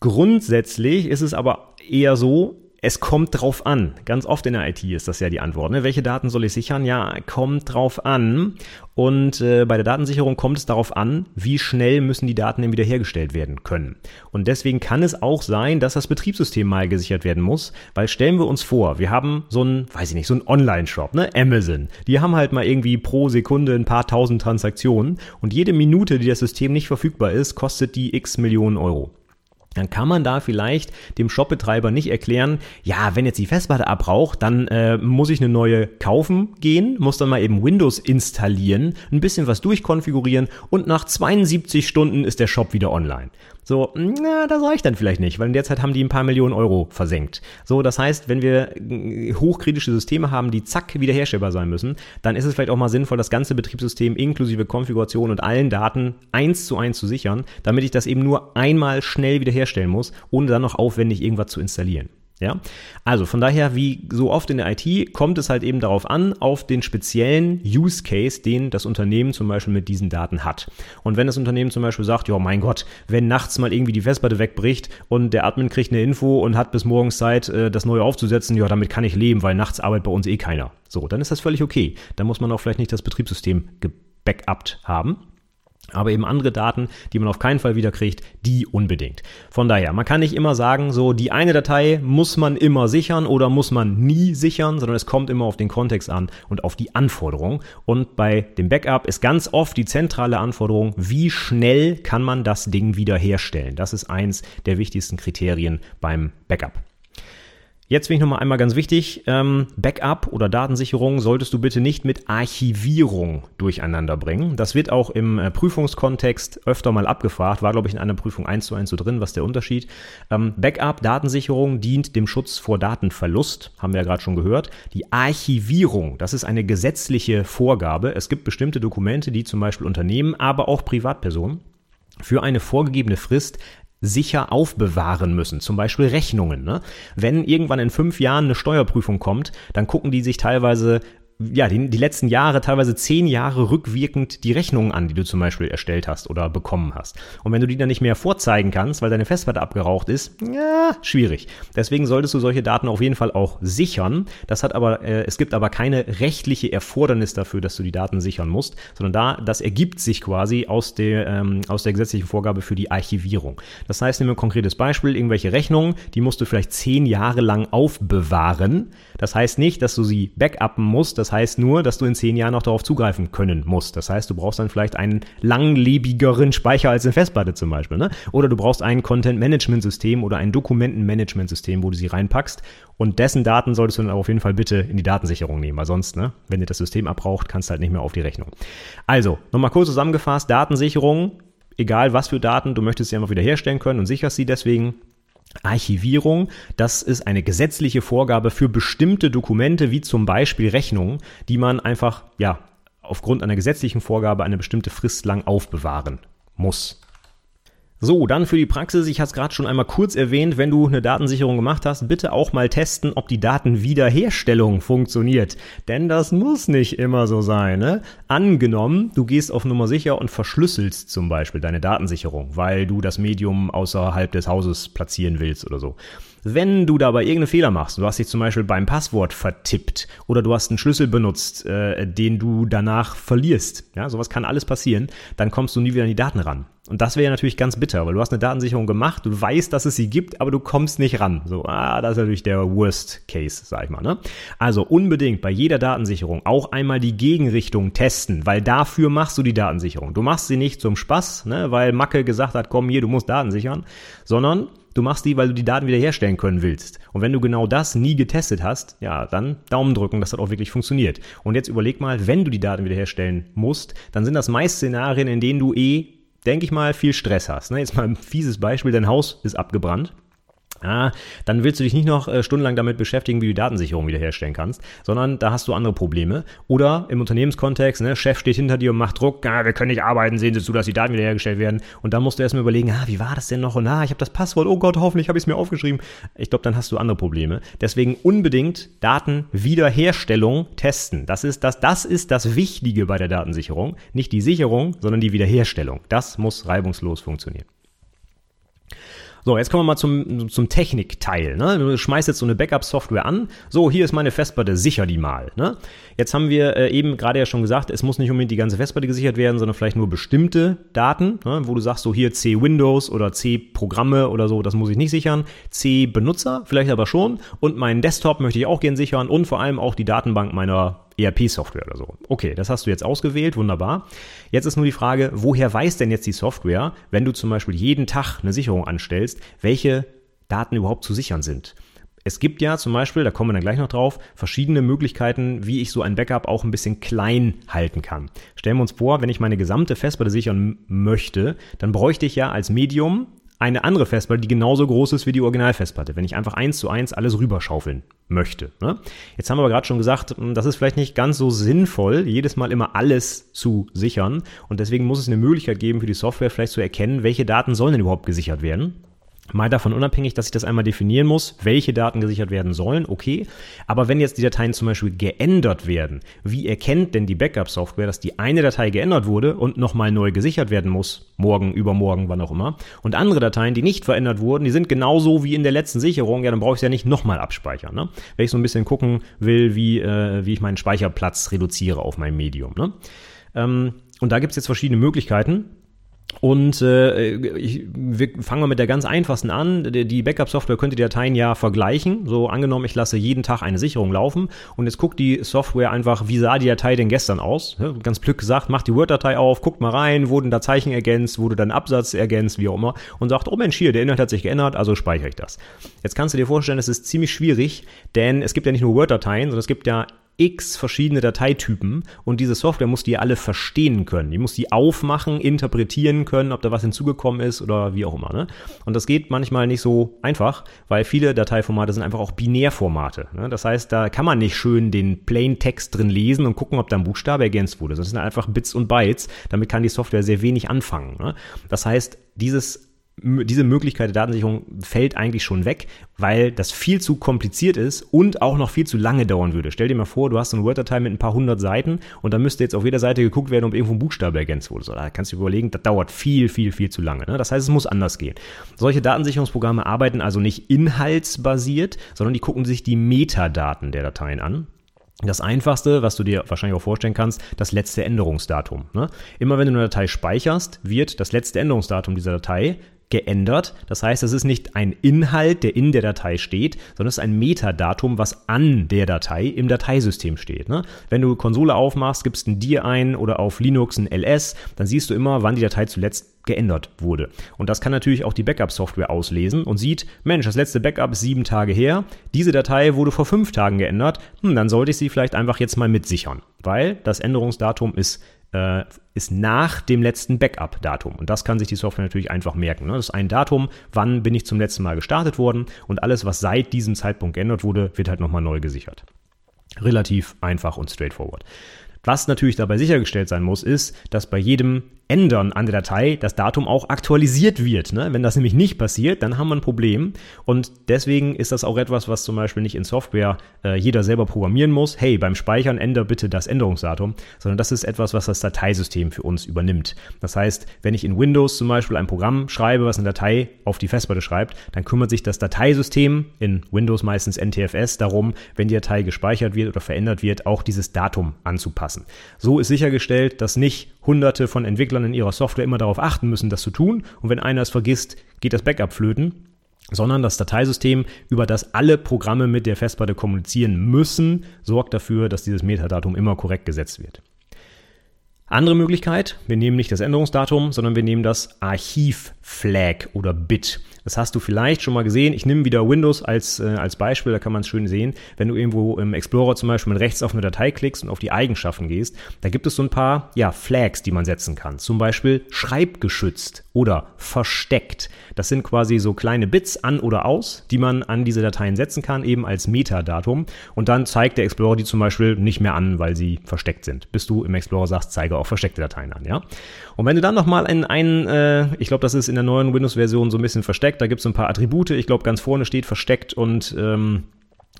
Grundsätzlich ist es aber eher so, es kommt drauf an. Ganz oft in der IT ist das ja die Antwort. Ne? Welche Daten soll ich sichern? Ja, kommt drauf an. Und äh, bei der Datensicherung kommt es darauf an, wie schnell müssen die Daten denn wiederhergestellt werden können. Und deswegen kann es auch sein, dass das Betriebssystem mal gesichert werden muss, weil stellen wir uns vor, wir haben so einen, weiß ich nicht, so einen Online-Shop, ne, Amazon. Die haben halt mal irgendwie pro Sekunde ein paar tausend Transaktionen und jede Minute, die das System nicht verfügbar ist, kostet die x Millionen Euro dann kann man da vielleicht dem Shopbetreiber nicht erklären, ja, wenn jetzt die Festplatte abbraucht, dann äh, muss ich eine neue kaufen gehen, muss dann mal eben Windows installieren, ein bisschen was durchkonfigurieren und nach 72 Stunden ist der Shop wieder online. So, na, das reicht dann vielleicht nicht, weil in der Zeit haben die ein paar Millionen Euro versenkt. So, das heißt, wenn wir äh, hochkritische Systeme haben, die zack wiederherstellbar sein müssen, dann ist es vielleicht auch mal sinnvoll, das ganze Betriebssystem inklusive Konfiguration und allen Daten eins zu eins zu sichern, damit ich das eben nur einmal schnell wiederherstellen muss, ohne dann noch aufwendig irgendwas zu installieren. Ja, also von daher, wie so oft in der IT, kommt es halt eben darauf an, auf den speziellen Use Case, den das Unternehmen zum Beispiel mit diesen Daten hat. Und wenn das Unternehmen zum Beispiel sagt, ja, mein Gott, wenn nachts mal irgendwie die Festplatte wegbricht und der Admin kriegt eine Info und hat bis morgens Zeit, äh, das neue aufzusetzen, ja, damit kann ich leben, weil nachts arbeitet bei uns eh keiner. So, dann ist das völlig okay. Dann muss man auch vielleicht nicht das Betriebssystem gebackupt haben. Aber eben andere Daten, die man auf keinen Fall wiederkriegt, die unbedingt. Von daher, man kann nicht immer sagen, so die eine Datei muss man immer sichern oder muss man nie sichern, sondern es kommt immer auf den Kontext an und auf die Anforderung. Und bei dem Backup ist ganz oft die zentrale Anforderung, wie schnell kann man das Ding wiederherstellen. Das ist eins der wichtigsten Kriterien beim Backup. Jetzt finde ich nochmal einmal ganz wichtig, ähm, Backup oder Datensicherung solltest du bitte nicht mit Archivierung durcheinander bringen. Das wird auch im äh, Prüfungskontext öfter mal abgefragt, war glaube ich in einer Prüfung eins zu eins so drin, was der Unterschied. Ähm, Backup, Datensicherung dient dem Schutz vor Datenverlust, haben wir ja gerade schon gehört. Die Archivierung, das ist eine gesetzliche Vorgabe. Es gibt bestimmte Dokumente, die zum Beispiel Unternehmen, aber auch Privatpersonen für eine vorgegebene Frist sicher aufbewahren müssen. Zum Beispiel Rechnungen. Ne? Wenn irgendwann in fünf Jahren eine Steuerprüfung kommt, dann gucken die sich teilweise ja, die, die letzten Jahre, teilweise zehn Jahre rückwirkend die Rechnungen an, die du zum Beispiel erstellt hast oder bekommen hast. Und wenn du die dann nicht mehr vorzeigen kannst, weil deine Festplatte abgeraucht ist, ja, schwierig. Deswegen solltest du solche Daten auf jeden Fall auch sichern. Das hat aber, äh, es gibt aber keine rechtliche Erfordernis dafür, dass du die Daten sichern musst, sondern da, das ergibt sich quasi aus der, ähm, aus der gesetzlichen Vorgabe für die Archivierung. Das heißt, nehmen wir ein konkretes Beispiel, irgendwelche Rechnungen, die musst du vielleicht zehn Jahre lang aufbewahren. Das heißt nicht, dass du sie backuppen musst, das heißt nur, dass du in zehn Jahren noch darauf zugreifen können musst. Das heißt, du brauchst dann vielleicht einen langlebigeren Speicher als eine Festplatte zum Beispiel. Ne? Oder du brauchst ein Content-Management-System oder ein Dokumenten-Management-System, wo du sie reinpackst. Und dessen Daten solltest du dann auf jeden Fall bitte in die Datensicherung nehmen, weil sonst, ne, wenn dir das System abbraucht, kannst du halt nicht mehr auf die Rechnung. Also, nochmal kurz zusammengefasst, Datensicherung, egal was für Daten, du möchtest sie einfach wiederherstellen können und sicherst sie deswegen. Archivierung, das ist eine gesetzliche Vorgabe für bestimmte Dokumente, wie zum Beispiel Rechnungen, die man einfach, ja, aufgrund einer gesetzlichen Vorgabe eine bestimmte Frist lang aufbewahren muss. So, dann für die Praxis, ich hatte es gerade schon einmal kurz erwähnt, wenn du eine Datensicherung gemacht hast, bitte auch mal testen, ob die Datenwiederherstellung funktioniert. Denn das muss nicht immer so sein. Ne? Angenommen, du gehst auf Nummer sicher und verschlüsselst zum Beispiel deine Datensicherung, weil du das Medium außerhalb des Hauses platzieren willst oder so. Wenn du dabei irgendeinen Fehler machst, du hast dich zum Beispiel beim Passwort vertippt oder du hast einen Schlüssel benutzt, äh, den du danach verlierst, ja, sowas kann alles passieren, dann kommst du nie wieder an die Daten ran. Und das wäre natürlich ganz bitter, weil du hast eine Datensicherung gemacht, du weißt, dass es sie gibt, aber du kommst nicht ran. So, ah, das ist natürlich der Worst Case, sag ich mal. Ne? Also unbedingt bei jeder Datensicherung auch einmal die Gegenrichtung testen, weil dafür machst du die Datensicherung. Du machst sie nicht zum Spaß, ne, weil Macke gesagt hat, komm hier, du musst Daten sichern, sondern Du machst die, weil du die Daten wiederherstellen können willst. Und wenn du genau das nie getestet hast, ja, dann Daumen drücken, dass das auch wirklich funktioniert. Und jetzt überleg mal, wenn du die Daten wiederherstellen musst, dann sind das meist Szenarien, in denen du eh, denke ich mal, viel Stress hast. Ne? Jetzt mal ein fieses Beispiel, dein Haus ist abgebrannt Ah, dann willst du dich nicht noch äh, stundenlang damit beschäftigen, wie du die Datensicherung wiederherstellen kannst, sondern da hast du andere Probleme. Oder im Unternehmenskontext, ne, Chef steht hinter dir und macht Druck, ah, wir können nicht arbeiten, sehen Sie zu, dass die Daten wiederhergestellt werden. Und dann musst du erstmal überlegen, ah, wie war das denn noch? Und ah, ich habe das Passwort, oh Gott, hoffentlich habe ich es mir aufgeschrieben. Ich glaube, dann hast du andere Probleme. Deswegen unbedingt Datenwiederherstellung testen. Das ist das, das ist das Wichtige bei der Datensicherung. Nicht die Sicherung, sondern die Wiederherstellung. Das muss reibungslos funktionieren. So, jetzt kommen wir mal zum, zum Technikteil. Ne? Du schmeißt jetzt so eine Backup-Software an. So, hier ist meine Festplatte, sicher die mal. Ne? Jetzt haben wir äh, eben gerade ja schon gesagt, es muss nicht unbedingt die ganze Festplatte gesichert werden, sondern vielleicht nur bestimmte Daten, ne? wo du sagst, so hier C-Windows oder C-Programme oder so, das muss ich nicht sichern. C-Benutzer vielleicht aber schon. Und meinen Desktop möchte ich auch gern sichern und vor allem auch die Datenbank meiner ERP-Software oder so. Okay, das hast du jetzt ausgewählt, wunderbar. Jetzt ist nur die Frage, woher weiß denn jetzt die Software, wenn du zum Beispiel jeden Tag eine Sicherung anstellst, welche Daten überhaupt zu sichern sind? Es gibt ja zum Beispiel, da kommen wir dann gleich noch drauf, verschiedene Möglichkeiten, wie ich so ein Backup auch ein bisschen klein halten kann. Stellen wir uns vor, wenn ich meine gesamte Festplatte sichern möchte, dann bräuchte ich ja als Medium eine andere Festplatte, die genauso groß ist wie die Originalfestplatte, wenn ich einfach eins zu eins alles rüberschaufeln möchte. Ne? Jetzt haben wir aber gerade schon gesagt, hm, das ist vielleicht nicht ganz so sinnvoll, jedes Mal immer alles zu sichern. Und deswegen muss es eine Möglichkeit geben für die Software vielleicht zu erkennen, welche Daten sollen denn überhaupt gesichert werden. Mal davon unabhängig, dass ich das einmal definieren muss, welche Daten gesichert werden sollen, okay. Aber wenn jetzt die Dateien zum Beispiel geändert werden, wie erkennt denn die Backup-Software, dass die eine Datei geändert wurde und nochmal neu gesichert werden muss, morgen, übermorgen, wann auch immer, und andere Dateien, die nicht verändert wurden, die sind genauso wie in der letzten Sicherung, ja, dann brauche ich es ja nicht nochmal abspeichern. Ne? Wenn ich so ein bisschen gucken will, wie, äh, wie ich meinen Speicherplatz reduziere auf meinem Medium. Ne? Ähm, und da gibt es jetzt verschiedene Möglichkeiten. Und äh, ich, wir fangen wir mit der ganz einfachsten an. Die Backup-Software könnte die Dateien ja vergleichen. So angenommen, ich lasse jeden Tag eine Sicherung laufen und jetzt guckt die Software einfach, wie sah die Datei denn gestern aus? Ganz plück gesagt, macht die Word-Datei auf, guckt mal rein, wurden da Zeichen ergänzt, wurde dann Absatz ergänzt, wie auch immer, und sagt, oh Mensch, hier, der Inhalt hat sich geändert, also speichere ich das. Jetzt kannst du dir vorstellen, es ist ziemlich schwierig, denn es gibt ja nicht nur Word-Dateien, sondern es gibt ja x verschiedene Dateitypen und diese Software muss die alle verstehen können. Die muss die aufmachen, interpretieren können, ob da was hinzugekommen ist oder wie auch immer. Ne? Und das geht manchmal nicht so einfach, weil viele Dateiformate sind einfach auch Binärformate. Ne? Das heißt, da kann man nicht schön den Plain Text drin lesen und gucken, ob da ein Buchstabe ergänzt wurde. Das sind einfach Bits und Bytes. Damit kann die Software sehr wenig anfangen. Ne? Das heißt, dieses diese Möglichkeit der Datensicherung fällt eigentlich schon weg, weil das viel zu kompliziert ist und auch noch viel zu lange dauern würde. Stell dir mal vor, du hast so eine Word-Datei mit ein paar hundert Seiten und da müsste jetzt auf jeder Seite geguckt werden, ob irgendwo ein Buchstabe ergänzt wurde. So, da kannst du überlegen, das dauert viel, viel, viel zu lange. Ne? Das heißt, es muss anders gehen. Solche Datensicherungsprogramme arbeiten also nicht inhaltsbasiert, sondern die gucken sich die Metadaten der Dateien an. Das einfachste, was du dir wahrscheinlich auch vorstellen kannst, das letzte Änderungsdatum. Ne? Immer wenn du eine Datei speicherst, wird das letzte Änderungsdatum dieser Datei geändert. Das heißt, es ist nicht ein Inhalt, der in der Datei steht, sondern es ist ein Metadatum, was an der Datei im Dateisystem steht. Ne? Wenn du Konsole aufmachst, gibst ein dir ein oder auf Linux ein ls, dann siehst du immer, wann die Datei zuletzt geändert wurde. Und das kann natürlich auch die Backup-Software auslesen und sieht, Mensch, das letzte Backup ist sieben Tage her, diese Datei wurde vor fünf Tagen geändert, hm, dann sollte ich sie vielleicht einfach jetzt mal mitsichern, weil das Änderungsdatum ist äh, ist nach dem letzten Backup-Datum. Und das kann sich die Software natürlich einfach merken. Ne? Das ist ein Datum, wann bin ich zum letzten Mal gestartet worden und alles, was seit diesem Zeitpunkt geändert wurde, wird halt nochmal neu gesichert. Relativ einfach und straightforward. Was natürlich dabei sichergestellt sein muss, ist, dass bei jedem Ändern an der Datei das Datum auch aktualisiert wird. Ne? Wenn das nämlich nicht passiert, dann haben wir ein Problem. Und deswegen ist das auch etwas, was zum Beispiel nicht in Software äh, jeder selber programmieren muss. Hey, beim Speichern ändere bitte das Änderungsdatum, sondern das ist etwas, was das Dateisystem für uns übernimmt. Das heißt, wenn ich in Windows zum Beispiel ein Programm schreibe, was eine Datei auf die Festplatte schreibt, dann kümmert sich das Dateisystem, in Windows meistens NTFS, darum, wenn die Datei gespeichert wird oder verändert wird, auch dieses Datum anzupassen. So ist sichergestellt, dass nicht hunderte von Entwicklern in ihrer Software immer darauf achten müssen, das zu tun. Und wenn einer es vergisst, geht das Backup flöten. Sondern das Dateisystem, über das alle Programme mit der Festplatte kommunizieren müssen, sorgt dafür, dass dieses Metadatum immer korrekt gesetzt wird. Andere Möglichkeit, wir nehmen nicht das Änderungsdatum, sondern wir nehmen das Archiv-Flag oder Bit. Das hast du vielleicht schon mal gesehen. Ich nehme wieder Windows als, äh, als Beispiel, da kann man es schön sehen. Wenn du irgendwo im Explorer zum Beispiel rechts auf eine Datei klickst und auf die Eigenschaften gehst, da gibt es so ein paar ja, Flags, die man setzen kann. Zum Beispiel schreibgeschützt oder versteckt. Das sind quasi so kleine Bits an oder aus, die man an diese Dateien setzen kann, eben als Metadatum. Und dann zeigt der Explorer die zum Beispiel nicht mehr an, weil sie versteckt sind. Bis du im Explorer sagst, zeige auch versteckte Dateien an, ja. Und wenn du dann nochmal in einen, äh, ich glaube, das ist in der neuen Windows-Version so ein bisschen versteckt, versteckt. Da gibt es ein paar Attribute. Ich glaube, ganz vorne steht versteckt und ähm,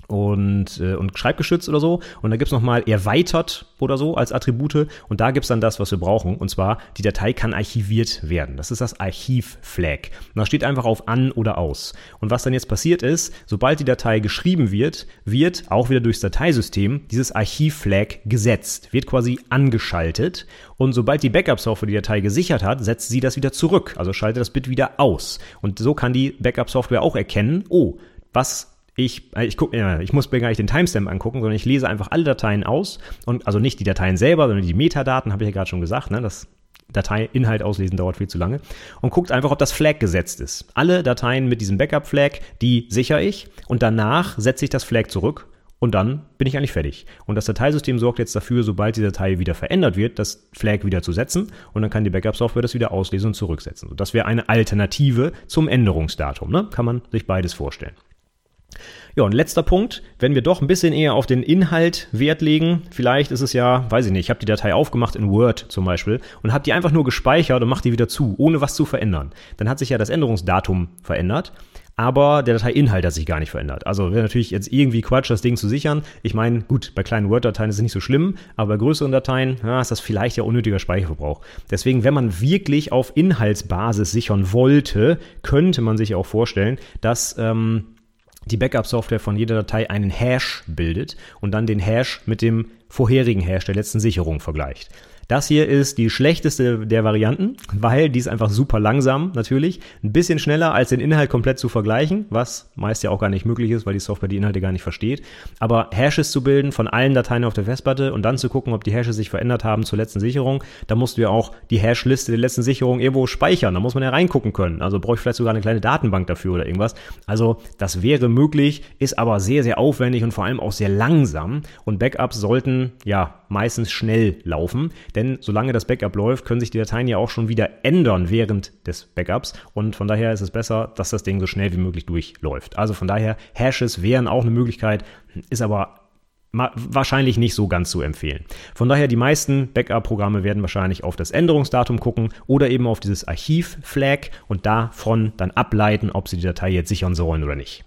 und, äh, und Schreibgeschützt oder so. Und da gibt's nochmal erweitert oder so als Attribute. Und da gibt's dann das, was wir brauchen. Und zwar, die Datei kann archiviert werden. Das ist das Archiv-Flag. Und da steht einfach auf an oder aus. Und was dann jetzt passiert ist, sobald die Datei geschrieben wird, wird auch wieder durchs Dateisystem dieses Archiv-Flag gesetzt. Wird quasi angeschaltet. Und sobald die Backup-Software die Datei gesichert hat, setzt sie das wieder zurück. Also schaltet das Bit wieder aus. Und so kann die Backup-Software auch erkennen, oh, was ich, äh, ich, guck, ja, ich muss mir gar nicht den Timestamp angucken, sondern ich lese einfach alle Dateien aus und also nicht die Dateien selber, sondern die Metadaten, habe ich ja gerade schon gesagt, ne, das Dateiinhalt auslesen dauert viel zu lange und guckt einfach, ob das Flag gesetzt ist. Alle Dateien mit diesem Backup-Flag, die sichere ich und danach setze ich das Flag zurück und dann bin ich eigentlich fertig. Und das Dateisystem sorgt jetzt dafür, sobald die Datei wieder verändert wird, das Flag wieder zu setzen und dann kann die Backup-Software das wieder auslesen und zurücksetzen. das wäre eine Alternative zum Änderungsdatum. Ne? Kann man sich beides vorstellen. Ja, und letzter Punkt, wenn wir doch ein bisschen eher auf den Inhalt Wert legen, vielleicht ist es ja, weiß ich nicht, ich habe die Datei aufgemacht in Word zum Beispiel und habe die einfach nur gespeichert und mache die wieder zu, ohne was zu verändern. Dann hat sich ja das Änderungsdatum verändert, aber der Dateiinhalt hat sich gar nicht verändert. Also wäre natürlich jetzt irgendwie Quatsch, das Ding zu sichern. Ich meine, gut, bei kleinen Word-Dateien ist es nicht so schlimm, aber bei größeren Dateien ja, ist das vielleicht ja unnötiger Speicherverbrauch. Deswegen, wenn man wirklich auf Inhaltsbasis sichern wollte, könnte man sich auch vorstellen, dass ähm, die Backup-Software von jeder Datei einen Hash bildet und dann den Hash mit dem vorherigen Hash der letzten Sicherung vergleicht. Das hier ist die schlechteste der Varianten, weil die ist einfach super langsam natürlich. Ein bisschen schneller als den Inhalt komplett zu vergleichen, was meist ja auch gar nicht möglich ist, weil die Software die Inhalte gar nicht versteht. Aber Hashes zu bilden von allen Dateien auf der Festplatte und dann zu gucken, ob die Hashes sich verändert haben zur letzten Sicherung, da musst du ja auch die Hash-Liste der letzten Sicherung irgendwo speichern. Da muss man ja reingucken können. Also brauche ich vielleicht sogar eine kleine Datenbank dafür oder irgendwas. Also das wäre möglich, ist aber sehr, sehr aufwendig und vor allem auch sehr langsam. Und Backups sollten ja meistens schnell laufen. Denn solange das Backup läuft, können sich die Dateien ja auch schon wieder ändern während des Backups. Und von daher ist es besser, dass das Ding so schnell wie möglich durchläuft. Also von daher, Hashes wären auch eine Möglichkeit, ist aber wahrscheinlich nicht so ganz zu empfehlen. Von daher, die meisten Backup-Programme werden wahrscheinlich auf das Änderungsdatum gucken oder eben auf dieses Archiv-Flag und davon dann ableiten, ob sie die Datei jetzt sichern sollen oder nicht.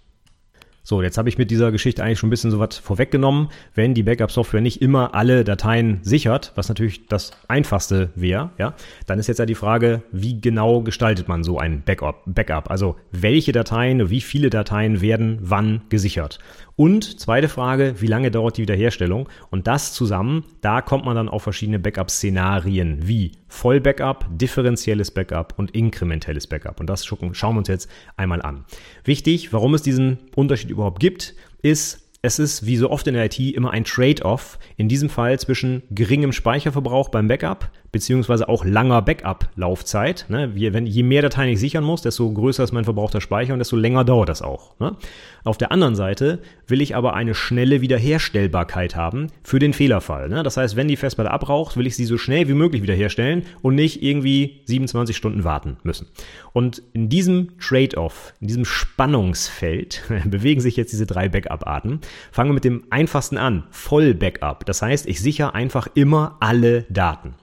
So, jetzt habe ich mit dieser Geschichte eigentlich schon ein bisschen so was vorweggenommen. Wenn die Backup-Software nicht immer alle Dateien sichert, was natürlich das einfachste wäre, ja, dann ist jetzt ja die Frage, wie genau gestaltet man so ein Backup? Backup? Also welche Dateien, wie viele Dateien werden wann gesichert? Und zweite Frage, wie lange dauert die Wiederherstellung? Und das zusammen, da kommt man dann auf verschiedene Backup-Szenarien wie Voll-Backup, differenzielles Backup und inkrementelles Backup. Und das schauen wir uns jetzt einmal an. Wichtig, warum es diesen Unterschied überhaupt gibt, ist, es ist wie so oft in der IT immer ein Trade-off, in diesem Fall zwischen geringem Speicherverbrauch beim Backup beziehungsweise auch langer Backup-Laufzeit. Ne? Je, wenn, je mehr Dateien ich sichern muss, desto größer ist mein verbrauchter Speicher und desto länger dauert das auch. Ne? Auf der anderen Seite will ich aber eine schnelle Wiederherstellbarkeit haben für den Fehlerfall. Ne? Das heißt, wenn die Festplatte abraucht, will ich sie so schnell wie möglich wiederherstellen und nicht irgendwie 27 Stunden warten müssen. Und in diesem Trade-off, in diesem Spannungsfeld bewegen sich jetzt diese drei Backup-Arten. Fangen wir mit dem einfachsten an, Voll-Backup. Das heißt, ich sichere einfach immer alle Daten.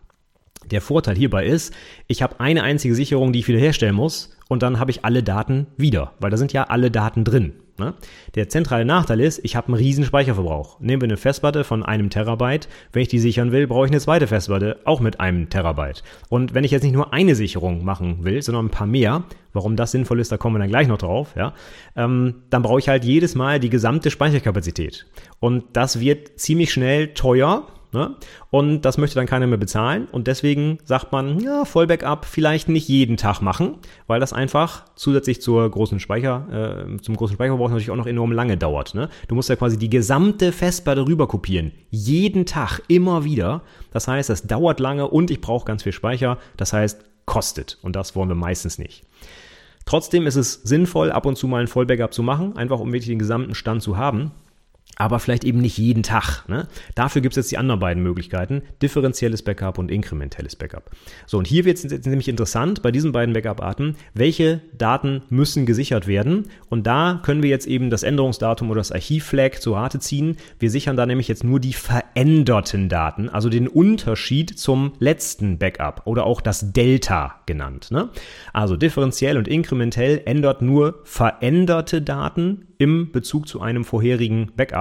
Der Vorteil hierbei ist, ich habe eine einzige Sicherung, die ich wiederherstellen muss und dann habe ich alle Daten wieder, weil da sind ja alle Daten drin. Ne? Der zentrale Nachteil ist, ich habe einen riesen Speicherverbrauch. Nehmen wir eine Festplatte von einem Terabyte. Wenn ich die sichern will, brauche ich eine zweite Festplatte, auch mit einem Terabyte. Und wenn ich jetzt nicht nur eine Sicherung machen will, sondern ein paar mehr, warum das sinnvoll ist, da kommen wir dann gleich noch drauf, ja, ähm, dann brauche ich halt jedes Mal die gesamte Speicherkapazität. Und das wird ziemlich schnell teuer, Ne? Und das möchte dann keiner mehr bezahlen. Und deswegen sagt man, ja, Vollbackup vielleicht nicht jeden Tag machen, weil das einfach zusätzlich zur großen Speicher, äh, zum großen Speicherverbrauch natürlich auch noch enorm lange dauert. Ne? Du musst ja quasi die gesamte Festplatte rüber kopieren. Jeden Tag, immer wieder. Das heißt, das dauert lange und ich brauche ganz viel Speicher. Das heißt, kostet. Und das wollen wir meistens nicht. Trotzdem ist es sinnvoll, ab und zu mal ein Vollbackup zu machen, einfach um wirklich den gesamten Stand zu haben aber vielleicht eben nicht jeden Tag. Ne? Dafür gibt es jetzt die anderen beiden Möglichkeiten, differenzielles Backup und inkrementelles Backup. So, und hier wird es jetzt nämlich interessant, bei diesen beiden Backup-Arten, welche Daten müssen gesichert werden. Und da können wir jetzt eben das Änderungsdatum oder das Archivflag zu Rate ziehen. Wir sichern da nämlich jetzt nur die veränderten Daten, also den Unterschied zum letzten Backup oder auch das Delta genannt. Ne? Also differenziell und inkrementell ändert nur veränderte Daten im Bezug zu einem vorherigen Backup.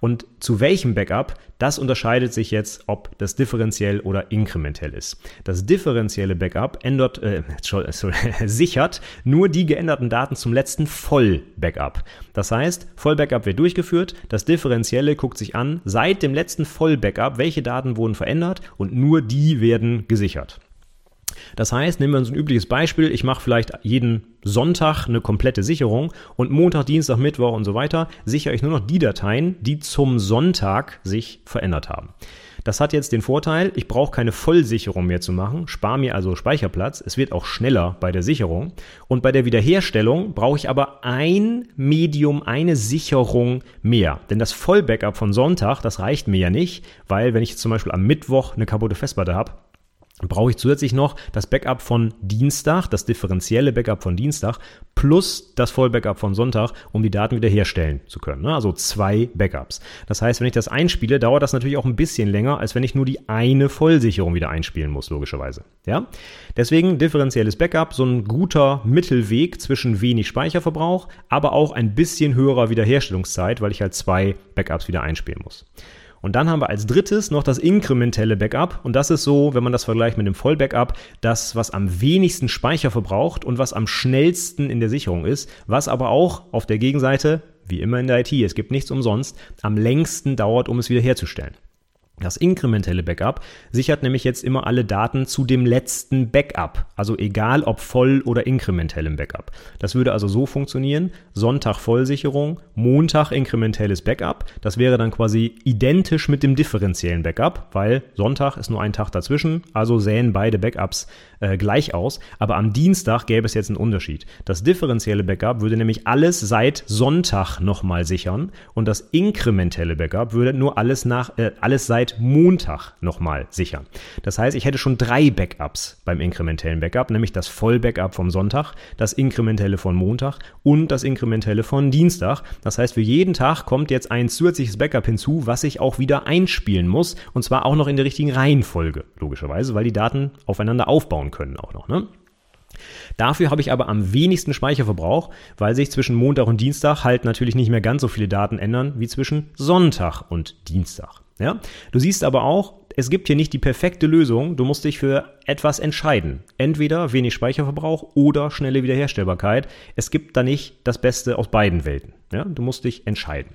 Und zu welchem Backup, das unterscheidet sich jetzt, ob das differenziell oder inkrementell ist. Das differenzielle Backup ändert, äh, sorry, sichert nur die geänderten Daten zum letzten Voll-Backup. Das heißt, Voll-Backup wird durchgeführt, das differenzielle guckt sich an, seit dem letzten Voll-Backup, welche Daten wurden verändert und nur die werden gesichert. Das heißt, nehmen wir uns ein übliches Beispiel, ich mache vielleicht jeden Sonntag eine komplette Sicherung und Montag, Dienstag, Mittwoch und so weiter sichere ich nur noch die Dateien, die zum Sonntag sich verändert haben. Das hat jetzt den Vorteil, ich brauche keine Vollsicherung mehr zu machen, spare mir also Speicherplatz, es wird auch schneller bei der Sicherung und bei der Wiederherstellung brauche ich aber ein Medium, eine Sicherung mehr. Denn das Vollbackup von Sonntag, das reicht mir ja nicht, weil wenn ich zum Beispiel am Mittwoch eine kaputte Festplatte habe, brauche ich zusätzlich noch das Backup von Dienstag, das differenzielle Backup von Dienstag plus das Vollbackup von Sonntag, um die Daten wiederherstellen zu können. Ne? Also zwei Backups. Das heißt, wenn ich das einspiele, dauert das natürlich auch ein bisschen länger, als wenn ich nur die eine Vollsicherung wieder einspielen muss, logischerweise. Ja? Deswegen differenzielles Backup, so ein guter Mittelweg zwischen wenig Speicherverbrauch, aber auch ein bisschen höherer Wiederherstellungszeit, weil ich halt zwei Backups wieder einspielen muss. Und dann haben wir als drittes noch das inkrementelle Backup. Und das ist so, wenn man das vergleicht mit dem Vollbackup, das, was am wenigsten Speicher verbraucht und was am schnellsten in der Sicherung ist, was aber auch auf der Gegenseite, wie immer in der IT, es gibt nichts umsonst, am längsten dauert, um es wiederherzustellen. Das inkrementelle Backup sichert nämlich jetzt immer alle Daten zu dem letzten Backup, also egal ob voll oder inkrementellem Backup. Das würde also so funktionieren, Sonntag Vollsicherung, Montag inkrementelles Backup, das wäre dann quasi identisch mit dem differenziellen Backup, weil Sonntag ist nur ein Tag dazwischen, also sähen beide Backups äh, gleich aus, aber am Dienstag gäbe es jetzt einen Unterschied. Das differenzielle Backup würde nämlich alles seit Sonntag nochmal sichern und das inkrementelle Backup würde nur alles nach, äh, alles seit Montag nochmal sichern. Das heißt, ich hätte schon drei Backups beim inkrementellen Backup, nämlich das Vollbackup vom Sonntag, das inkrementelle von Montag und das inkrementelle von Dienstag. Das heißt, für jeden Tag kommt jetzt ein zusätzliches Backup hinzu, was ich auch wieder einspielen muss und zwar auch noch in der richtigen Reihenfolge, logischerweise, weil die Daten aufeinander aufbauen können auch noch. Ne? Dafür habe ich aber am wenigsten Speicherverbrauch, weil sich zwischen Montag und Dienstag halt natürlich nicht mehr ganz so viele Daten ändern wie zwischen Sonntag und Dienstag. Ja? Du siehst aber auch, es gibt hier nicht die perfekte Lösung. Du musst dich für etwas entscheiden. Entweder wenig Speicherverbrauch oder schnelle Wiederherstellbarkeit. Es gibt da nicht das Beste aus beiden Welten. Ja? Du musst dich entscheiden.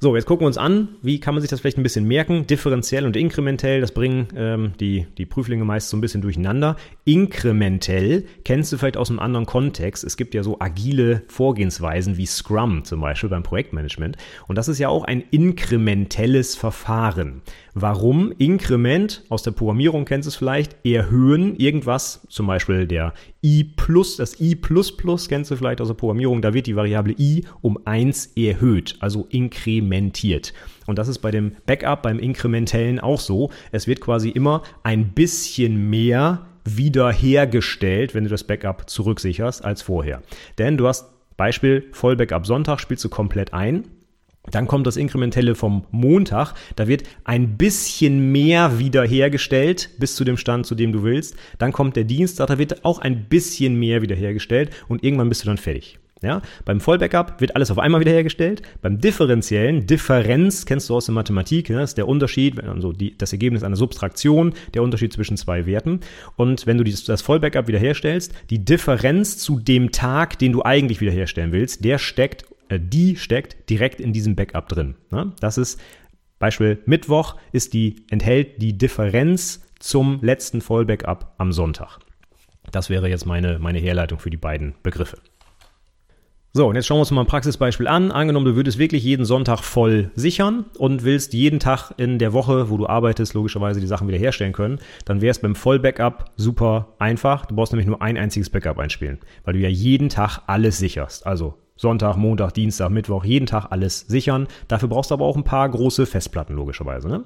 So, jetzt gucken wir uns an, wie kann man sich das vielleicht ein bisschen merken. Differenziell und inkrementell, das bringen ähm, die, die Prüflinge meist so ein bisschen durcheinander. Inkrementell kennst du vielleicht aus einem anderen Kontext. Es gibt ja so agile Vorgehensweisen wie Scrum zum Beispiel beim Projektmanagement. Und das ist ja auch ein inkrementelles Verfahren. Warum? Inkrement aus der Programmierung kennst du es vielleicht, erhöhen irgendwas, zum Beispiel der i plus, das i plus plus kennst du vielleicht aus der Programmierung, da wird die Variable i um 1 erhöht, also inkrementiert. Und das ist bei dem Backup, beim inkrementellen auch so. Es wird quasi immer ein bisschen mehr wiederhergestellt, wenn du das Backup zurücksicherst, als vorher. Denn du hast Beispiel Vollbackup Sonntag spielst du komplett ein dann kommt das Inkrementelle vom Montag. Da wird ein bisschen mehr wiederhergestellt bis zu dem Stand, zu dem du willst. Dann kommt der Dienstag, da wird auch ein bisschen mehr wiederhergestellt und irgendwann bist du dann fertig. Ja, beim Vollbackup wird alles auf einmal wiederhergestellt. Beim differenziellen, Differenz kennst du aus der Mathematik, ne? ist der Unterschied, also die, das Ergebnis einer Subtraktion, der Unterschied zwischen zwei Werten. Und wenn du dieses, das Vollbackup wiederherstellst, die Differenz zu dem Tag, den du eigentlich wiederherstellen willst, der steckt die steckt direkt in diesem Backup drin. Ne? Das ist Beispiel Mittwoch ist die, enthält die Differenz zum letzten Vollbackup am Sonntag. Das wäre jetzt meine, meine Herleitung für die beiden Begriffe. So, und jetzt schauen wir uns mal ein Praxisbeispiel an. Angenommen, du würdest wirklich jeden Sonntag voll sichern und willst jeden Tag in der Woche, wo du arbeitest, logischerweise die Sachen wiederherstellen können, dann wäre es beim Vollbackup super einfach. Du brauchst nämlich nur ein einziges Backup einspielen, weil du ja jeden Tag alles sicherst. Also Sonntag, Montag, Dienstag, Mittwoch, jeden Tag alles sichern. Dafür brauchst du aber auch ein paar große Festplatten, logischerweise. Ne?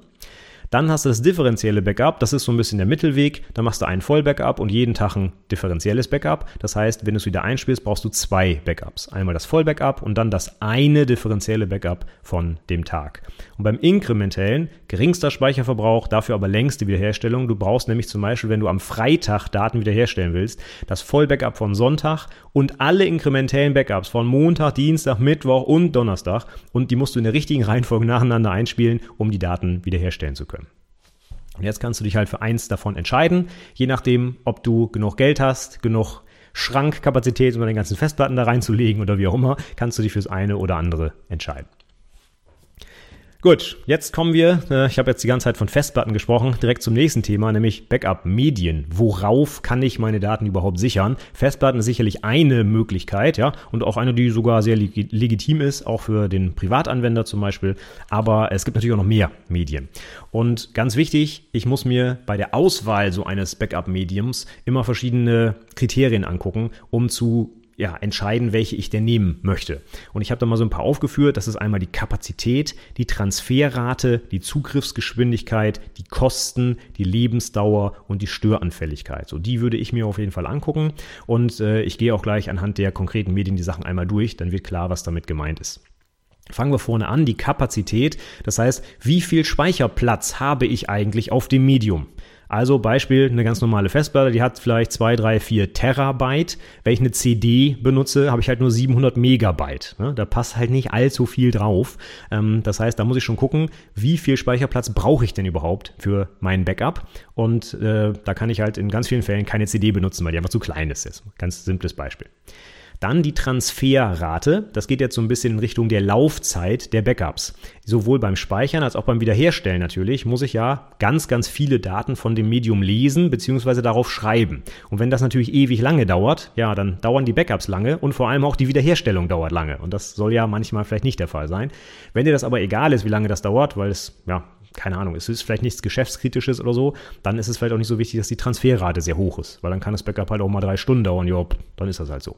Dann hast du das differenzielle Backup, das ist so ein bisschen der Mittelweg. Da machst du einen Vollbackup und jeden Tag ein differenzielles Backup. Das heißt, wenn du es wieder einspielst, brauchst du zwei Backups. Einmal das Vollbackup und dann das eine differenzielle Backup von dem Tag. Und beim inkrementellen, geringster Speicherverbrauch, dafür aber längste Wiederherstellung. Du brauchst nämlich zum Beispiel, wenn du am Freitag Daten wiederherstellen willst, das Vollbackup von Sonntag und alle inkrementellen Backups von Montag, Dienstag, Mittwoch und Donnerstag. Und die musst du in der richtigen Reihenfolge nacheinander einspielen, um die Daten wiederherstellen zu können. Und jetzt kannst du dich halt für eins davon entscheiden, je nachdem, ob du genug Geld hast, genug Schrankkapazität, um deine ganzen Festplatten da reinzulegen oder wie auch immer, kannst du dich fürs eine oder andere entscheiden. Gut, jetzt kommen wir, äh, ich habe jetzt die ganze Zeit von Festplatten gesprochen, direkt zum nächsten Thema, nämlich Backup-Medien. Worauf kann ich meine Daten überhaupt sichern? Festplatten ist sicherlich eine Möglichkeit, ja, und auch eine, die sogar sehr leg legitim ist, auch für den Privatanwender zum Beispiel. Aber es gibt natürlich auch noch mehr Medien. Und ganz wichtig, ich muss mir bei der Auswahl so eines Backup-Mediums immer verschiedene Kriterien angucken, um zu ja, entscheiden, welche ich denn nehmen möchte. Und ich habe da mal so ein paar aufgeführt. Das ist einmal die Kapazität, die Transferrate, die Zugriffsgeschwindigkeit, die Kosten, die Lebensdauer und die Störanfälligkeit. So, die würde ich mir auf jeden Fall angucken. Und äh, ich gehe auch gleich anhand der konkreten Medien die Sachen einmal durch. Dann wird klar, was damit gemeint ist. Fangen wir vorne an, die Kapazität. Das heißt, wie viel Speicherplatz habe ich eigentlich auf dem Medium? Also Beispiel, eine ganz normale Festplatte, die hat vielleicht 2, 3, 4 Terabyte. Wenn ich eine CD benutze, habe ich halt nur 700 Megabyte. Ne? Da passt halt nicht allzu viel drauf. Ähm, das heißt, da muss ich schon gucken, wie viel Speicherplatz brauche ich denn überhaupt für mein Backup. Und äh, da kann ich halt in ganz vielen Fällen keine CD benutzen, weil die einfach zu klein ist. Jetzt. Ganz simples Beispiel. Dann die Transferrate. Das geht jetzt so ein bisschen in Richtung der Laufzeit der Backups. Sowohl beim Speichern als auch beim Wiederherstellen natürlich muss ich ja ganz, ganz viele Daten von dem Medium lesen bzw. darauf schreiben. Und wenn das natürlich ewig lange dauert, ja, dann dauern die Backups lange und vor allem auch die Wiederherstellung dauert lange. Und das soll ja manchmal vielleicht nicht der Fall sein. Wenn dir das aber egal ist, wie lange das dauert, weil es, ja, keine Ahnung, es ist vielleicht nichts Geschäftskritisches oder so, dann ist es vielleicht auch nicht so wichtig, dass die Transferrate sehr hoch ist, weil dann kann das Backup halt auch mal drei Stunden dauern, ja, dann ist das halt so.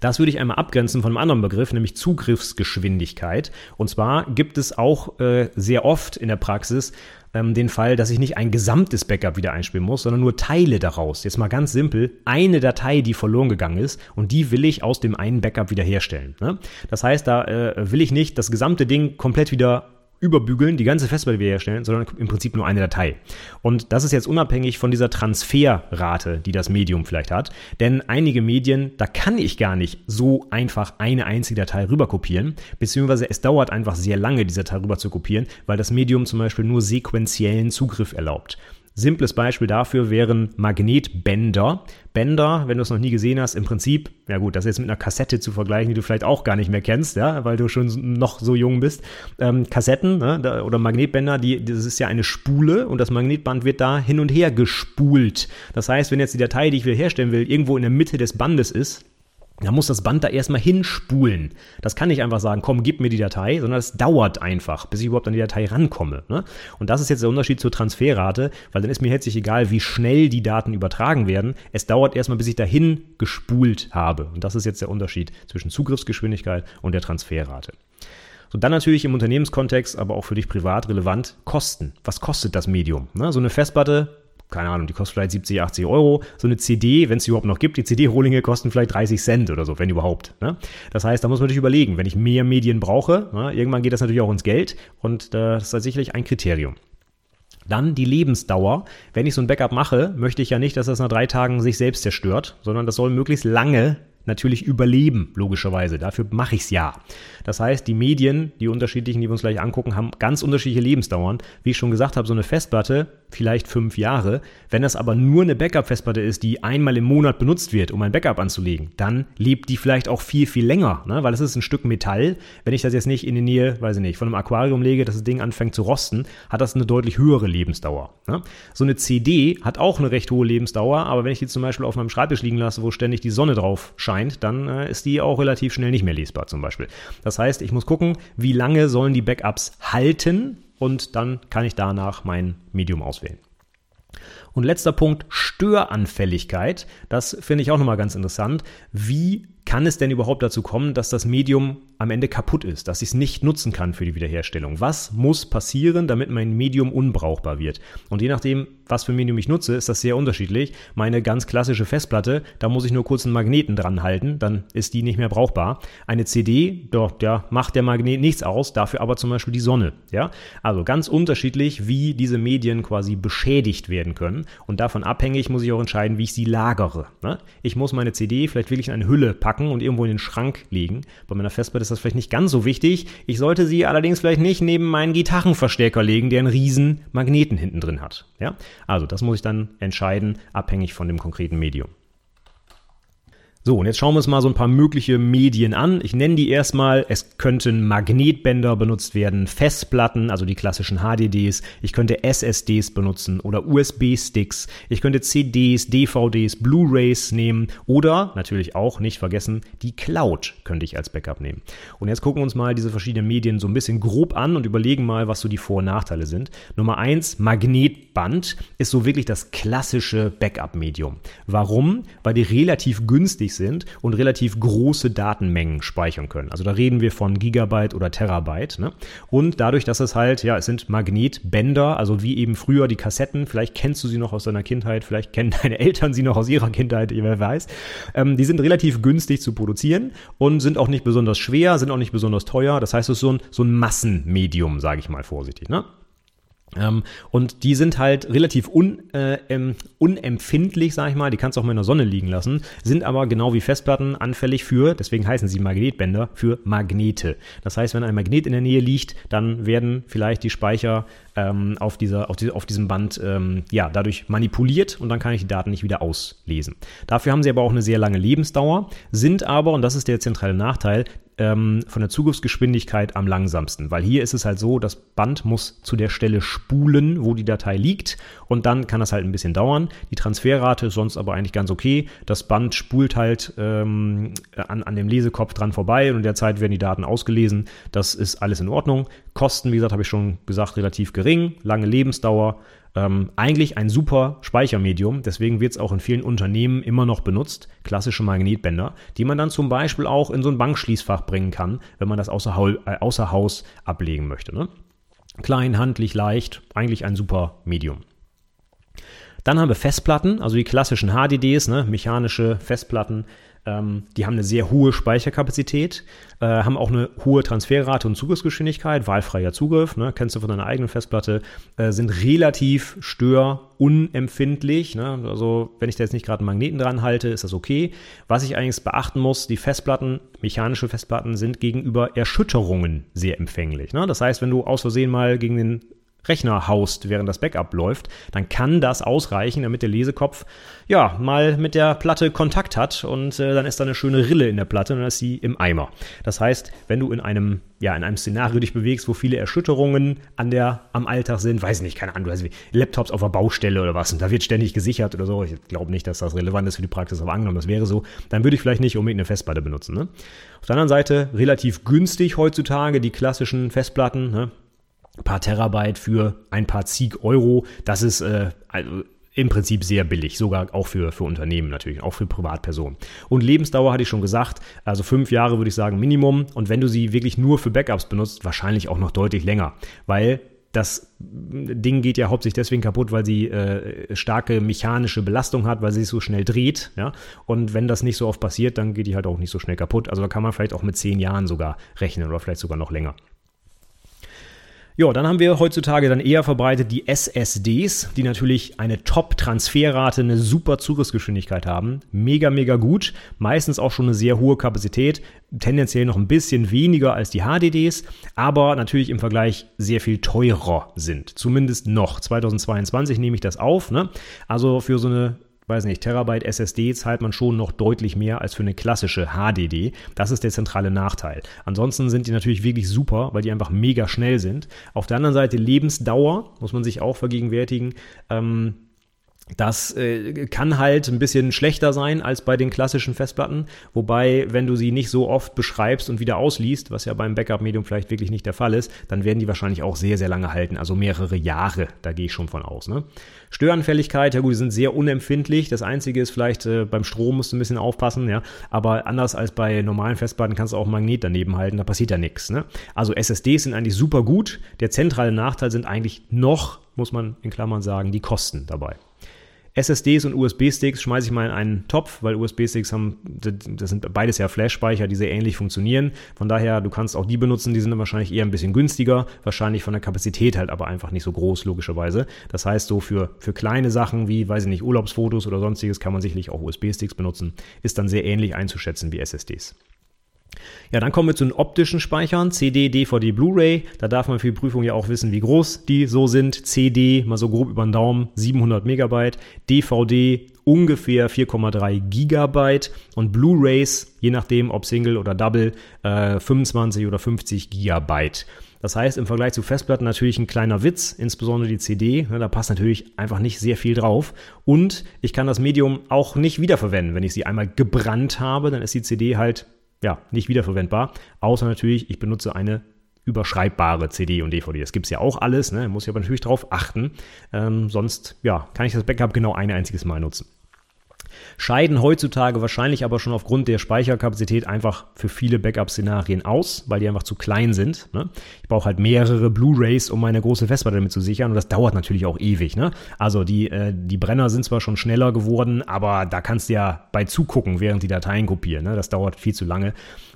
Das würde ich einmal abgrenzen von einem anderen Begriff, nämlich Zugriffsgeschwindigkeit. Und zwar gibt es auch äh, sehr oft in der Praxis ähm, den Fall, dass ich nicht ein gesamtes Backup wieder einspielen muss, sondern nur Teile daraus. Jetzt mal ganz simpel, eine Datei, die verloren gegangen ist und die will ich aus dem einen Backup wiederherstellen. Ne? Das heißt, da äh, will ich nicht das gesamte Ding komplett wieder überbügeln, die ganze Festplatte wiederherstellen, sondern im Prinzip nur eine Datei. Und das ist jetzt unabhängig von dieser Transferrate, die das Medium vielleicht hat. Denn einige Medien, da kann ich gar nicht so einfach eine einzige Datei rüber kopieren, beziehungsweise es dauert einfach sehr lange, diese Datei rüber zu kopieren, weil das Medium zum Beispiel nur sequenziellen Zugriff erlaubt. Simples Beispiel dafür wären Magnetbänder. Bänder, wenn du es noch nie gesehen hast, im Prinzip, ja gut, das ist jetzt mit einer Kassette zu vergleichen, die du vielleicht auch gar nicht mehr kennst, ja, weil du schon noch so jung bist. Ähm, Kassetten ne, oder Magnetbänder, die, das ist ja eine Spule und das Magnetband wird da hin und her gespult. Das heißt, wenn jetzt die Datei, die ich will herstellen will, irgendwo in der Mitte des Bandes ist, da muss das Band da erstmal hinspulen. Das kann nicht einfach sagen, komm, gib mir die Datei, sondern es dauert einfach, bis ich überhaupt an die Datei rankomme. Ne? Und das ist jetzt der Unterschied zur Transferrate, weil dann ist mir herzlich egal, wie schnell die Daten übertragen werden. Es dauert erstmal, bis ich dahin gespult habe. Und das ist jetzt der Unterschied zwischen Zugriffsgeschwindigkeit und der Transferrate. So, dann natürlich im Unternehmenskontext, aber auch für dich privat relevant, Kosten. Was kostet das Medium? Ne? So eine Festplatte keine Ahnung, die kostet vielleicht 70, 80 Euro. So eine CD, wenn es überhaupt noch gibt, die CD-Rohlinge kosten vielleicht 30 Cent oder so, wenn überhaupt. Ne? Das heißt, da muss man natürlich überlegen, wenn ich mehr Medien brauche, ne, irgendwann geht das natürlich auch ins Geld und äh, das ist sicherlich ein Kriterium. Dann die Lebensdauer. Wenn ich so ein Backup mache, möchte ich ja nicht, dass das nach drei Tagen sich selbst zerstört, sondern das soll möglichst lange natürlich überleben, logischerweise. Dafür mache ich es ja. Das heißt, die Medien, die unterschiedlichen, die wir uns gleich angucken, haben ganz unterschiedliche Lebensdauern. Wie ich schon gesagt habe, so eine Festplatte, vielleicht fünf Jahre. Wenn das aber nur eine Backup-Festplatte ist, die einmal im Monat benutzt wird, um ein Backup anzulegen, dann lebt die vielleicht auch viel, viel länger, ne? weil es ist ein Stück Metall. Wenn ich das jetzt nicht in die Nähe, weiß ich nicht, von einem Aquarium lege, dass das Ding anfängt zu rosten, hat das eine deutlich höhere Lebensdauer. Ne? So eine CD hat auch eine recht hohe Lebensdauer, aber wenn ich die zum Beispiel auf meinem Schreibtisch liegen lasse, wo ständig die Sonne drauf scheint, dann äh, ist die auch relativ schnell nicht mehr lesbar zum Beispiel. Das heißt, ich muss gucken, wie lange sollen die Backups halten und dann kann ich danach mein Medium auswählen. Und letzter Punkt, Störanfälligkeit. Das finde ich auch nochmal ganz interessant. Wie kann es denn überhaupt dazu kommen, dass das Medium am Ende kaputt ist, dass ich es nicht nutzen kann für die Wiederherstellung? Was muss passieren, damit mein Medium unbrauchbar wird? Und je nachdem, was für Medium ich nutze, ist das sehr unterschiedlich. Meine ganz klassische Festplatte, da muss ich nur kurz einen Magneten dran halten, dann ist die nicht mehr brauchbar. Eine CD, dort ja, macht der Magnet nichts aus, dafür aber zum Beispiel die Sonne. Ja? Also ganz unterschiedlich, wie diese Medien quasi beschädigt werden können. Und davon abhängig muss ich auch entscheiden, wie ich sie lagere. Ne? Ich muss meine CD vielleicht wirklich in eine Hülle packen packen und irgendwo in den Schrank legen. Bei meiner Festplatte ist das vielleicht nicht ganz so wichtig. Ich sollte sie allerdings vielleicht nicht neben meinen Gitarrenverstärker legen, der einen riesen Magneten hinten drin hat. Ja? Also das muss ich dann entscheiden, abhängig von dem konkreten Medium. So, und jetzt schauen wir uns mal so ein paar mögliche Medien an. Ich nenne die erstmal. Es könnten Magnetbänder benutzt werden, Festplatten, also die klassischen HDDs. Ich könnte SSDs benutzen oder USB-Sticks. Ich könnte CDs, DVDs, Blu-rays nehmen oder natürlich auch nicht vergessen, die Cloud könnte ich als Backup nehmen. Und jetzt gucken wir uns mal diese verschiedenen Medien so ein bisschen grob an und überlegen mal, was so die Vor- und Nachteile sind. Nummer eins, Magnetband ist so wirklich das klassische Backup-Medium. Warum? Weil die relativ günstig sind und relativ große Datenmengen speichern können. Also da reden wir von Gigabyte oder Terabyte. Ne? Und dadurch, dass es halt, ja, es sind Magnetbänder, also wie eben früher die Kassetten, vielleicht kennst du sie noch aus deiner Kindheit, vielleicht kennen deine Eltern sie noch aus ihrer Kindheit, wer weiß. Ähm, die sind relativ günstig zu produzieren und sind auch nicht besonders schwer, sind auch nicht besonders teuer. Das heißt, es ist so ein, so ein Massenmedium, sage ich mal vorsichtig. Ne? Ähm, und die sind halt relativ un, äh, ähm, unempfindlich, sag ich mal. Die kannst du auch mal in der Sonne liegen lassen, sind aber genau wie Festplatten anfällig für, deswegen heißen sie Magnetbänder, für Magnete. Das heißt, wenn ein Magnet in der Nähe liegt, dann werden vielleicht die Speicher ähm, auf, dieser, auf, die, auf diesem Band ähm, ja, dadurch manipuliert und dann kann ich die Daten nicht wieder auslesen. Dafür haben sie aber auch eine sehr lange Lebensdauer, sind aber, und das ist der zentrale Nachteil, ähm, von der Zugriffsgeschwindigkeit am langsamsten, weil hier ist es halt so, das Band muss zu der Stelle spulen, wo die Datei liegt und dann kann das halt ein bisschen dauern. Die Transferrate ist sonst aber eigentlich ganz okay. Das Band spult halt ähm, an, an dem Lesekopf dran vorbei und in der Zeit werden die Daten ausgelesen. Das ist alles in Ordnung. Kosten, wie gesagt, habe ich schon gesagt, relativ gering, lange Lebensdauer Ähm, eigentlich ein super Speichermedium, deswegen wird es auch in vielen Unternehmen immer noch benutzt, klassische Magnetbänder, die man dann zum Beispiel auch in so ein Bankschließfach bringen kann, wenn man das außer, äh, außer Haus ablegen möchte. Ne? Klein, handlich, leicht, eigentlich ein super Medium. Dann haben wir Festplatten, also die klassischen HDDs, ne, mechanische Festplatten. Ähm, die haben eine sehr hohe Speicherkapazität, äh, haben auch eine hohe Transferrate und Zugriffsgeschwindigkeit, wahlfreier Zugriff, ne, kennst du von deiner eigenen Festplatte, äh, sind relativ störunempfindlich. Ne? Also wenn ich da jetzt nicht gerade einen Magneten dran halte, ist das okay. Was ich eigentlich beachten muss, die Festplatten, mechanische Festplatten, sind gegenüber Erschütterungen sehr empfänglich. Ne? Das heißt, wenn du aus Versehen mal gegen den Rechner haust, während das Backup läuft, dann kann das ausreichen, damit der Lesekopf ja mal mit der Platte Kontakt hat und äh, dann ist da eine schöne Rille in der Platte und dann ist sie im Eimer. Das heißt, wenn du in einem ja in einem Szenario dich bewegst, wo viele Erschütterungen an der am Alltag sind, weiß ich nicht, keine Ahnung, hast Laptops auf der Baustelle oder was und da wird ständig gesichert oder so. Ich glaube nicht, dass das relevant ist für die Praxis, aber angenommen, das wäre so, dann würde ich vielleicht nicht unbedingt eine Festplatte benutzen. Ne? Auf der anderen Seite relativ günstig heutzutage die klassischen Festplatten. Ne? Paar Terabyte für ein paar zig Euro. Das ist äh, also im Prinzip sehr billig, sogar auch für, für Unternehmen natürlich, auch für Privatpersonen. Und Lebensdauer hatte ich schon gesagt, also fünf Jahre würde ich sagen Minimum. Und wenn du sie wirklich nur für Backups benutzt, wahrscheinlich auch noch deutlich länger, weil das Ding geht ja hauptsächlich deswegen kaputt, weil sie äh, starke mechanische Belastung hat, weil sie sich so schnell dreht. Ja? Und wenn das nicht so oft passiert, dann geht die halt auch nicht so schnell kaputt. Also da kann man vielleicht auch mit zehn Jahren sogar rechnen oder vielleicht sogar noch länger. Ja, dann haben wir heutzutage dann eher verbreitet die SSDs, die natürlich eine Top-Transferrate, eine super Zugriffsgeschwindigkeit haben. Mega, mega gut. Meistens auch schon eine sehr hohe Kapazität. Tendenziell noch ein bisschen weniger als die HDDs, aber natürlich im Vergleich sehr viel teurer sind. Zumindest noch. 2022 nehme ich das auf. Ne? Also für so eine weiß nicht, Terabyte SSD zahlt man schon noch deutlich mehr als für eine klassische HDD. Das ist der zentrale Nachteil. Ansonsten sind die natürlich wirklich super, weil die einfach mega schnell sind. Auf der anderen Seite Lebensdauer, muss man sich auch vergegenwärtigen. Ähm, das äh, kann halt ein bisschen schlechter sein als bei den klassischen Festplatten, wobei, wenn du sie nicht so oft beschreibst und wieder ausliest, was ja beim Backup-Medium vielleicht wirklich nicht der Fall ist, dann werden die wahrscheinlich auch sehr, sehr lange halten, also mehrere Jahre, da gehe ich schon von aus. Ne? Störanfälligkeit, ja gut, die sind sehr unempfindlich. Das Einzige ist vielleicht, äh, beim Strom musst du ein bisschen aufpassen, ja, aber anders als bei normalen Festplatten kannst du auch Magnet daneben halten, da passiert ja nichts. Ne? Also SSDs sind eigentlich super gut. Der zentrale Nachteil sind eigentlich noch, muss man in Klammern sagen, die Kosten dabei. SSDs und USB-Sticks schmeiße ich mal in einen Topf, weil USB-Sticks haben, das sind beides ja Flash-Speicher, die sehr ähnlich funktionieren. Von daher, du kannst auch die benutzen, die sind dann wahrscheinlich eher ein bisschen günstiger, wahrscheinlich von der Kapazität halt aber einfach nicht so groß, logischerweise. Das heißt, so für, für kleine Sachen wie, weiß ich nicht, Urlaubsfotos oder sonstiges kann man sicherlich auch USB-Sticks benutzen. Ist dann sehr ähnlich einzuschätzen wie SSDs. Ja, dann kommen wir zu den optischen Speichern, CD, DVD, Blu-ray. Da darf man für die Prüfung ja auch wissen, wie groß die so sind. CD, mal so grob über den Daumen, 700 Megabyte. DVD ungefähr 4,3 Gigabyte und Blu-rays, je nachdem ob Single oder Double, äh, 25 oder 50 Gigabyte. Das heißt, im Vergleich zu Festplatten natürlich ein kleiner Witz, insbesondere die CD. Da passt natürlich einfach nicht sehr viel drauf. Und ich kann das Medium auch nicht wiederverwenden. Wenn ich sie einmal gebrannt habe, dann ist die CD halt ja, nicht wiederverwendbar. Außer natürlich, ich benutze eine überschreibbare CD und DVD. Das gibt es ja auch alles, ne? muss ich aber natürlich darauf achten. Ähm, sonst ja, kann ich das Backup genau ein einziges Mal nutzen scheiden heutzutage wahrscheinlich aber schon aufgrund der Speicherkapazität einfach für viele Backup-Szenarien aus, weil die einfach zu klein sind. Ne? Ich brauche halt mehrere Blu-rays, um meine große Festplatte damit zu sichern und das dauert natürlich auch ewig. Ne? Also die, äh, die Brenner sind zwar schon schneller geworden, aber da kannst du ja bei zugucken, während die Dateien kopieren. Ne? Das dauert viel zu lange.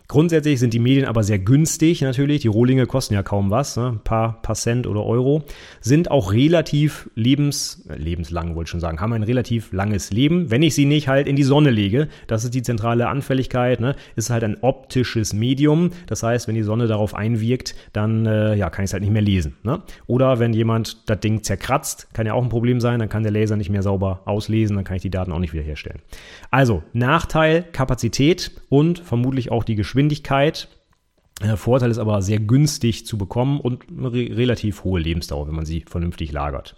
Grundsätzlich sind die Medien aber sehr günstig natürlich. Die Rohlinge kosten ja kaum was, ne? ein paar, paar Cent oder Euro. Sind auch relativ lebens, äh, lebenslang, wollte ich schon sagen, haben ein relativ langes Leben, wenn ich sie nicht halt in die Sonne lege. Das ist die zentrale Anfälligkeit. Ne? Ist halt ein optisches Medium. Das heißt, wenn die Sonne darauf einwirkt, dann äh, ja, kann ich es halt nicht mehr lesen. Ne? Oder wenn jemand das Ding zerkratzt, kann ja auch ein Problem sein, dann kann der Laser nicht mehr sauber auslesen, dann kann ich die Daten auch nicht wiederherstellen. Also Nachteil, Kapazität und vermutlich auch die Geschwindigkeit Geschwindigkeit. Der Vorteil ist aber sehr günstig zu bekommen und eine re relativ hohe Lebensdauer, wenn man sie vernünftig lagert.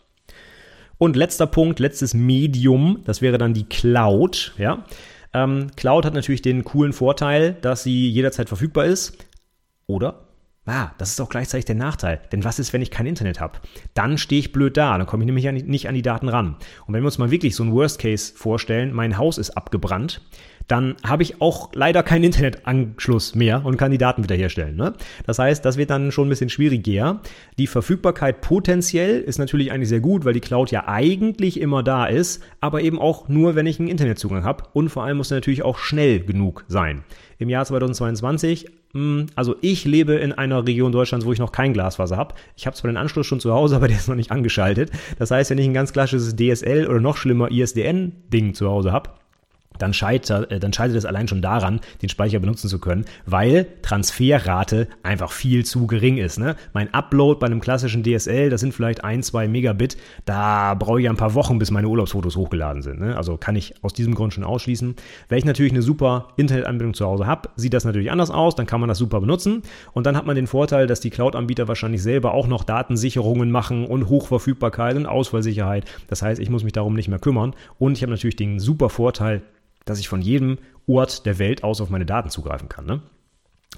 Und letzter Punkt, letztes Medium, das wäre dann die Cloud. Ja? Ähm, Cloud hat natürlich den coolen Vorteil, dass sie jederzeit verfügbar ist. Oder Ah, das ist auch gleichzeitig der Nachteil. Denn was ist, wenn ich kein Internet habe? Dann stehe ich blöd da, dann komme ich nämlich nicht an die Daten ran. Und wenn wir uns mal wirklich so ein Worst Case vorstellen, mein Haus ist abgebrannt, dann habe ich auch leider keinen Internetanschluss mehr und kann die Daten wiederherstellen. Ne? Das heißt, das wird dann schon ein bisschen schwieriger. Die Verfügbarkeit potenziell ist natürlich eigentlich sehr gut, weil die Cloud ja eigentlich immer da ist, aber eben auch nur, wenn ich einen Internetzugang habe. Und vor allem muss er natürlich auch schnell genug sein. Im Jahr 2022 hm, also ich lebe in einer Region Deutschlands, wo ich noch kein Glasfaser habe. Ich habe zwar den Anschluss schon zu Hause, aber der ist noch nicht angeschaltet. Das heißt, wenn ich ein ganz klassisches DSL oder noch schlimmer ISDN-Ding zu Hause habe, dann scheitert, äh, dann scheitert es allein schon daran, den Speicher benutzen zu können, weil Transferrate einfach viel zu gering ist. Ne? Mein Upload bei einem klassischen DSL, das sind vielleicht ein, zwei Megabit, da brauche ich ein paar Wochen, bis meine Urlaubsfotos hochgeladen sind. Ne? Also kann ich aus diesem Grund schon ausschließen. Wenn ich natürlich eine super Internetanbindung zu Hause habe, sieht das natürlich anders aus, dann kann man das super benutzen und dann hat man den Vorteil, dass die Cloud-Anbieter wahrscheinlich selber auch noch Datensicherungen machen und Hochverfügbarkeit und Ausfallsicherheit. Das heißt, ich muss mich darum nicht mehr kümmern und ich habe natürlich den super Vorteil, dass ich von jedem Ort der Welt aus auf meine Daten zugreifen kann. Ne?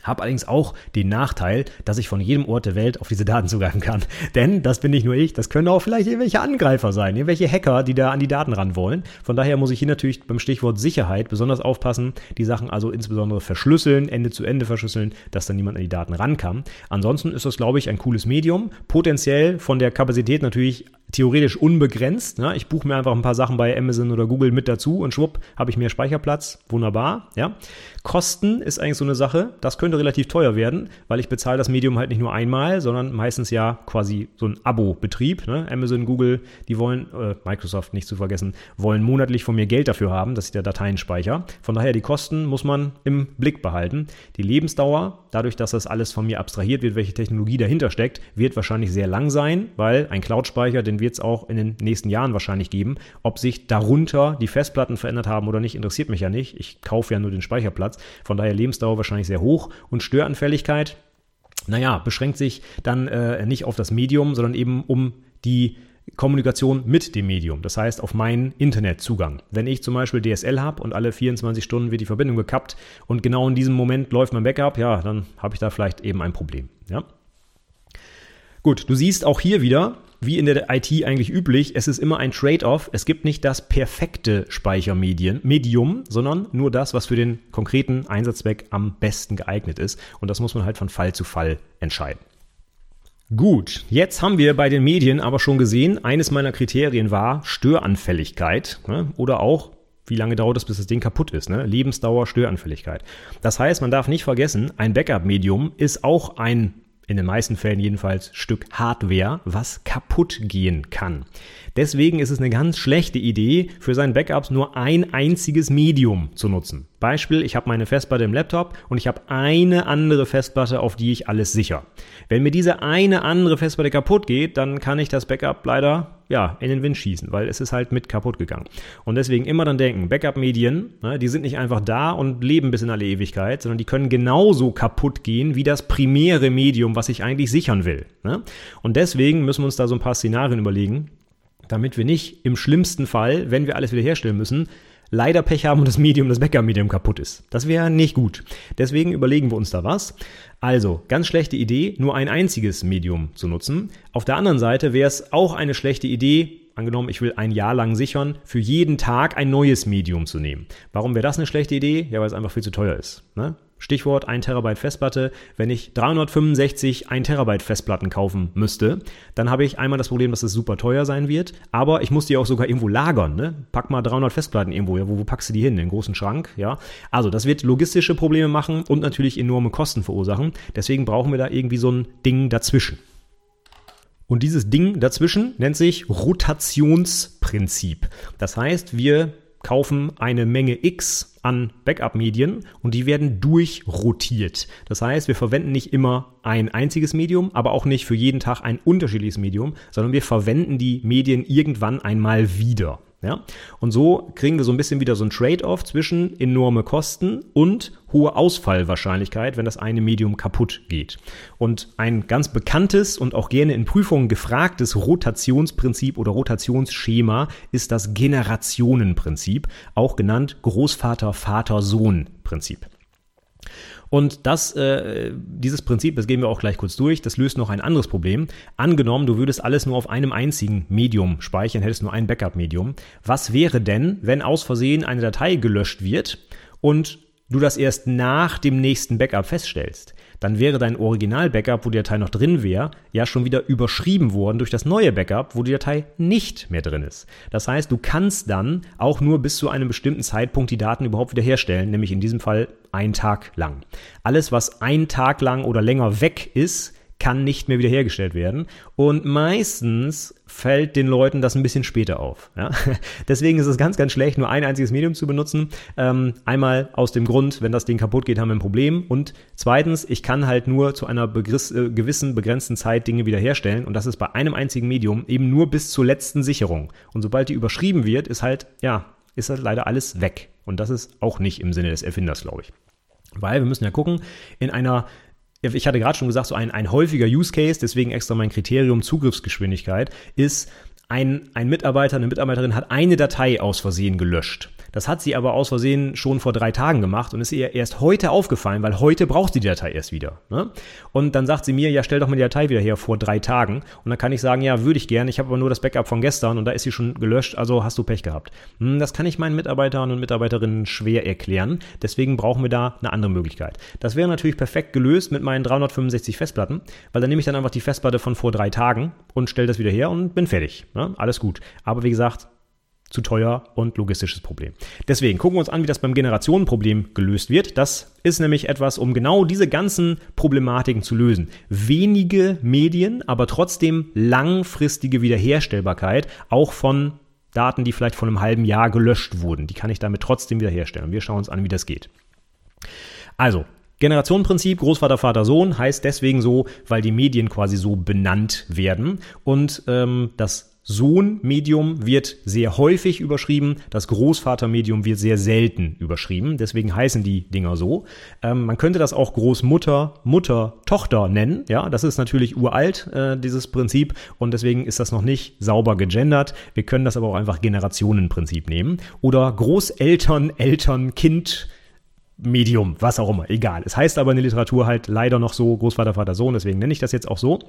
Habe allerdings auch den Nachteil, dass ich von jedem Ort der Welt auf diese Daten zugreifen kann. Denn das bin nicht nur ich, das können auch vielleicht irgendwelche Angreifer sein, irgendwelche Hacker, die da an die Daten ran wollen. Von daher muss ich hier natürlich beim Stichwort Sicherheit besonders aufpassen, die Sachen also insbesondere verschlüsseln, Ende zu Ende verschlüsseln, dass dann niemand an die Daten ran kann. Ansonsten ist das, glaube ich, ein cooles Medium. Potenziell von der Kapazität natürlich theoretisch unbegrenzt. Ne? Ich buche mir einfach ein paar Sachen bei Amazon oder Google mit dazu und schwupp, habe ich mehr Speicherplatz. Wunderbar. Ja? Kosten ist eigentlich so eine Sache. Das könnte relativ teuer werden, weil ich bezahle das Medium halt nicht nur einmal, sondern meistens ja quasi so ein Abo-Betrieb. Ne? Amazon, Google, die wollen, äh, Microsoft nicht zu vergessen, wollen monatlich von mir Geld dafür haben, dass ich da Dateien speichere. Von daher, die Kosten muss man im Blick behalten. Die Lebensdauer, dadurch, dass das alles von mir abstrahiert wird, welche Technologie dahinter steckt, wird wahrscheinlich sehr lang sein, weil ein Cloud-Speicher, den wird es auch in den nächsten Jahren wahrscheinlich geben. Ob sich darunter die Festplatten verändert haben oder nicht, interessiert mich ja nicht. Ich kaufe ja nur den Speicherplatz. Von daher Lebensdauer wahrscheinlich sehr hoch und Störanfälligkeit, naja, beschränkt sich dann äh, nicht auf das Medium, sondern eben um die Kommunikation mit dem Medium, das heißt auf meinen Internetzugang. Wenn ich zum Beispiel DSL habe und alle 24 Stunden wird die Verbindung gekappt und genau in diesem Moment läuft mein Backup, ja, dann habe ich da vielleicht eben ein Problem. Ja? Gut, du siehst auch hier wieder, wie in der IT eigentlich üblich, es ist immer ein Trade-off. Es gibt nicht das perfekte Speichermedium, sondern nur das, was für den konkreten Einsatzzweck am besten geeignet ist. Und das muss man halt von Fall zu Fall entscheiden. Gut, jetzt haben wir bei den Medien aber schon gesehen, eines meiner Kriterien war Störanfälligkeit ne? oder auch wie lange dauert es, bis das Ding kaputt ist? Ne? Lebensdauer, Störanfälligkeit. Das heißt, man darf nicht vergessen, ein Backup-Medium ist auch ein in den meisten Fällen jedenfalls Stück Hardware, was kaputt gehen kann. Deswegen ist es eine ganz schlechte Idee, für seinen Backups nur ein einziges Medium zu nutzen. Beispiel, ich habe meine Festplatte im Laptop und ich habe eine andere Festplatte, auf die ich alles sicher. Wenn mir diese eine andere Festplatte kaputt geht, dann kann ich das Backup leider ja, in den Wind schießen, weil es ist halt mit kaputt gegangen. Und deswegen immer dann denken, Backup-Medien, ne, die sind nicht einfach da und leben bis in alle Ewigkeit, sondern die können genauso kaputt gehen wie das primäre Medium, was ich eigentlich sichern will. Ne? Und deswegen müssen wir uns da so ein paar Szenarien überlegen, damit wir nicht im schlimmsten Fall, wenn wir alles wiederherstellen müssen, leider Pech haben und das Medium, das Backup-Medium kaputt ist. Das wäre nicht gut. Deswegen überlegen wir uns da was. Also, ganz schlechte Idee, nur ein einziges Medium zu nutzen. Auf der anderen Seite wäre es auch eine schlechte Idee, angenommen, ich will ein Jahr lang sichern, für jeden Tag ein neues Medium zu nehmen. Warum wäre das eine schlechte Idee? Ja, weil es einfach viel zu teuer ist. Ne? Stichwort 1 Terabyte Festplatte. Wenn ich 365 1 Terabyte Festplatten kaufen müsste, dann habe ich einmal das Problem, dass es super teuer sein wird, aber ich muss die auch sogar irgendwo lagern. Ne? Pack mal 300 Festplatten irgendwo, ja, wo, wo packst du die hin? In den großen Schrank, ja. Also das wird logistische Probleme machen und natürlich enorme Kosten verursachen. Deswegen brauchen wir da irgendwie so ein Ding dazwischen. Und dieses Ding dazwischen nennt sich Rotationsprinzip. Das heißt, wir kaufen eine Menge X an Backup-Medien und die werden durchrotiert. Das heißt, wir verwenden nicht immer ein einziges Medium, aber auch nicht für jeden Tag ein unterschiedliches Medium, sondern wir verwenden die Medien irgendwann einmal wieder. Ja? Und so kriegen wir so ein bisschen wieder so ein Trade-off zwischen enorme Kosten und hohe Ausfallwahrscheinlichkeit, wenn das eine Medium kaputt geht. Und ein ganz bekanntes und auch gerne in Prüfungen gefragtes Rotationsprinzip oder Rotationsschema ist das Generationenprinzip, auch genannt Großvater-Vater-Sohn-Prinzip. Und das, äh, dieses Prinzip, das gehen wir auch gleich kurz durch, das löst noch ein anderes Problem. Angenommen, du würdest alles nur auf einem einzigen Medium speichern, hättest nur ein Backup-Medium. Was wäre denn, wenn aus Versehen eine Datei gelöscht wird und du das erst nach dem nächsten Backup feststellst? dann wäre dein Original-Backup, wo die Datei noch drin wäre, ja schon wieder überschrieben worden durch das neue Backup, wo die Datei nicht mehr drin ist. Das heißt, du kannst dann auch nur bis zu einem bestimmten Zeitpunkt die Daten überhaupt wiederherstellen, nämlich in diesem Fall ein Tag lang. Alles, was ein Tag lang oder länger weg ist, kann nicht mehr wiederhergestellt werden. Und meistens fällt den Leuten das ein bisschen später auf. Ja? Deswegen ist es ganz, ganz schlecht, nur ein einziges Medium zu benutzen. Ähm, einmal aus dem Grund, wenn das Ding kaputt geht, haben wir ein Problem. Und zweitens, ich kann halt nur zu einer begriss, äh, gewissen begrenzten Zeit Dinge wiederherstellen. Und das ist bei einem einzigen Medium eben nur bis zur letzten Sicherung. Und sobald die überschrieben wird, ist halt, ja, ist halt leider alles weg. Und das ist auch nicht im Sinne des Erfinders, glaube ich. Weil wir müssen ja gucken, in einer ich hatte gerade schon gesagt, so ein, ein häufiger Use Case, deswegen extra mein Kriterium Zugriffsgeschwindigkeit, ist, ein, ein Mitarbeiter, eine Mitarbeiterin hat eine Datei aus Versehen gelöscht. Das hat sie aber aus Versehen schon vor drei Tagen gemacht und ist ihr erst heute aufgefallen, weil heute braucht sie die Datei erst wieder. Ne? Und dann sagt sie mir, ja, stell doch mal die Datei wieder her vor drei Tagen. Und dann kann ich sagen, ja, würde ich gerne, ich habe aber nur das Backup von gestern und da ist sie schon gelöscht, also hast du Pech gehabt. Hm, das kann ich meinen Mitarbeitern und Mitarbeiterinnen schwer erklären. Deswegen brauchen wir da eine andere Möglichkeit. Das wäre natürlich perfekt gelöst mit meinen 365 Festplatten, weil dann nehme ich dann einfach die Festplatte von vor drei Tagen und stelle das wieder her und bin fertig. Ne? Alles gut. Aber wie gesagt, zu teuer und logistisches Problem. Deswegen gucken wir uns an, wie das beim Generationenproblem gelöst wird. Das ist nämlich etwas, um genau diese ganzen Problematiken zu lösen. Wenige Medien, aber trotzdem langfristige Wiederherstellbarkeit, auch von Daten, die vielleicht vor einem halben Jahr gelöscht wurden. Die kann ich damit trotzdem wiederherstellen. Wir schauen uns an, wie das geht. Also, Generationenprinzip, Großvater, Vater, Sohn heißt deswegen so, weil die Medien quasi so benannt werden. Und ähm, das Sohn-Medium wird sehr häufig überschrieben, das Großvater-Medium wird sehr selten überschrieben, deswegen heißen die Dinger so. Ähm, man könnte das auch Großmutter, Mutter, Tochter nennen, ja, das ist natürlich uralt, äh, dieses Prinzip, und deswegen ist das noch nicht sauber gegendert. Wir können das aber auch einfach Generationenprinzip nehmen. Oder Großeltern, Eltern, Kind, Medium, was auch immer, egal. Es heißt aber in der Literatur halt leider noch so Großvater, Vater, Sohn, deswegen nenne ich das jetzt auch so.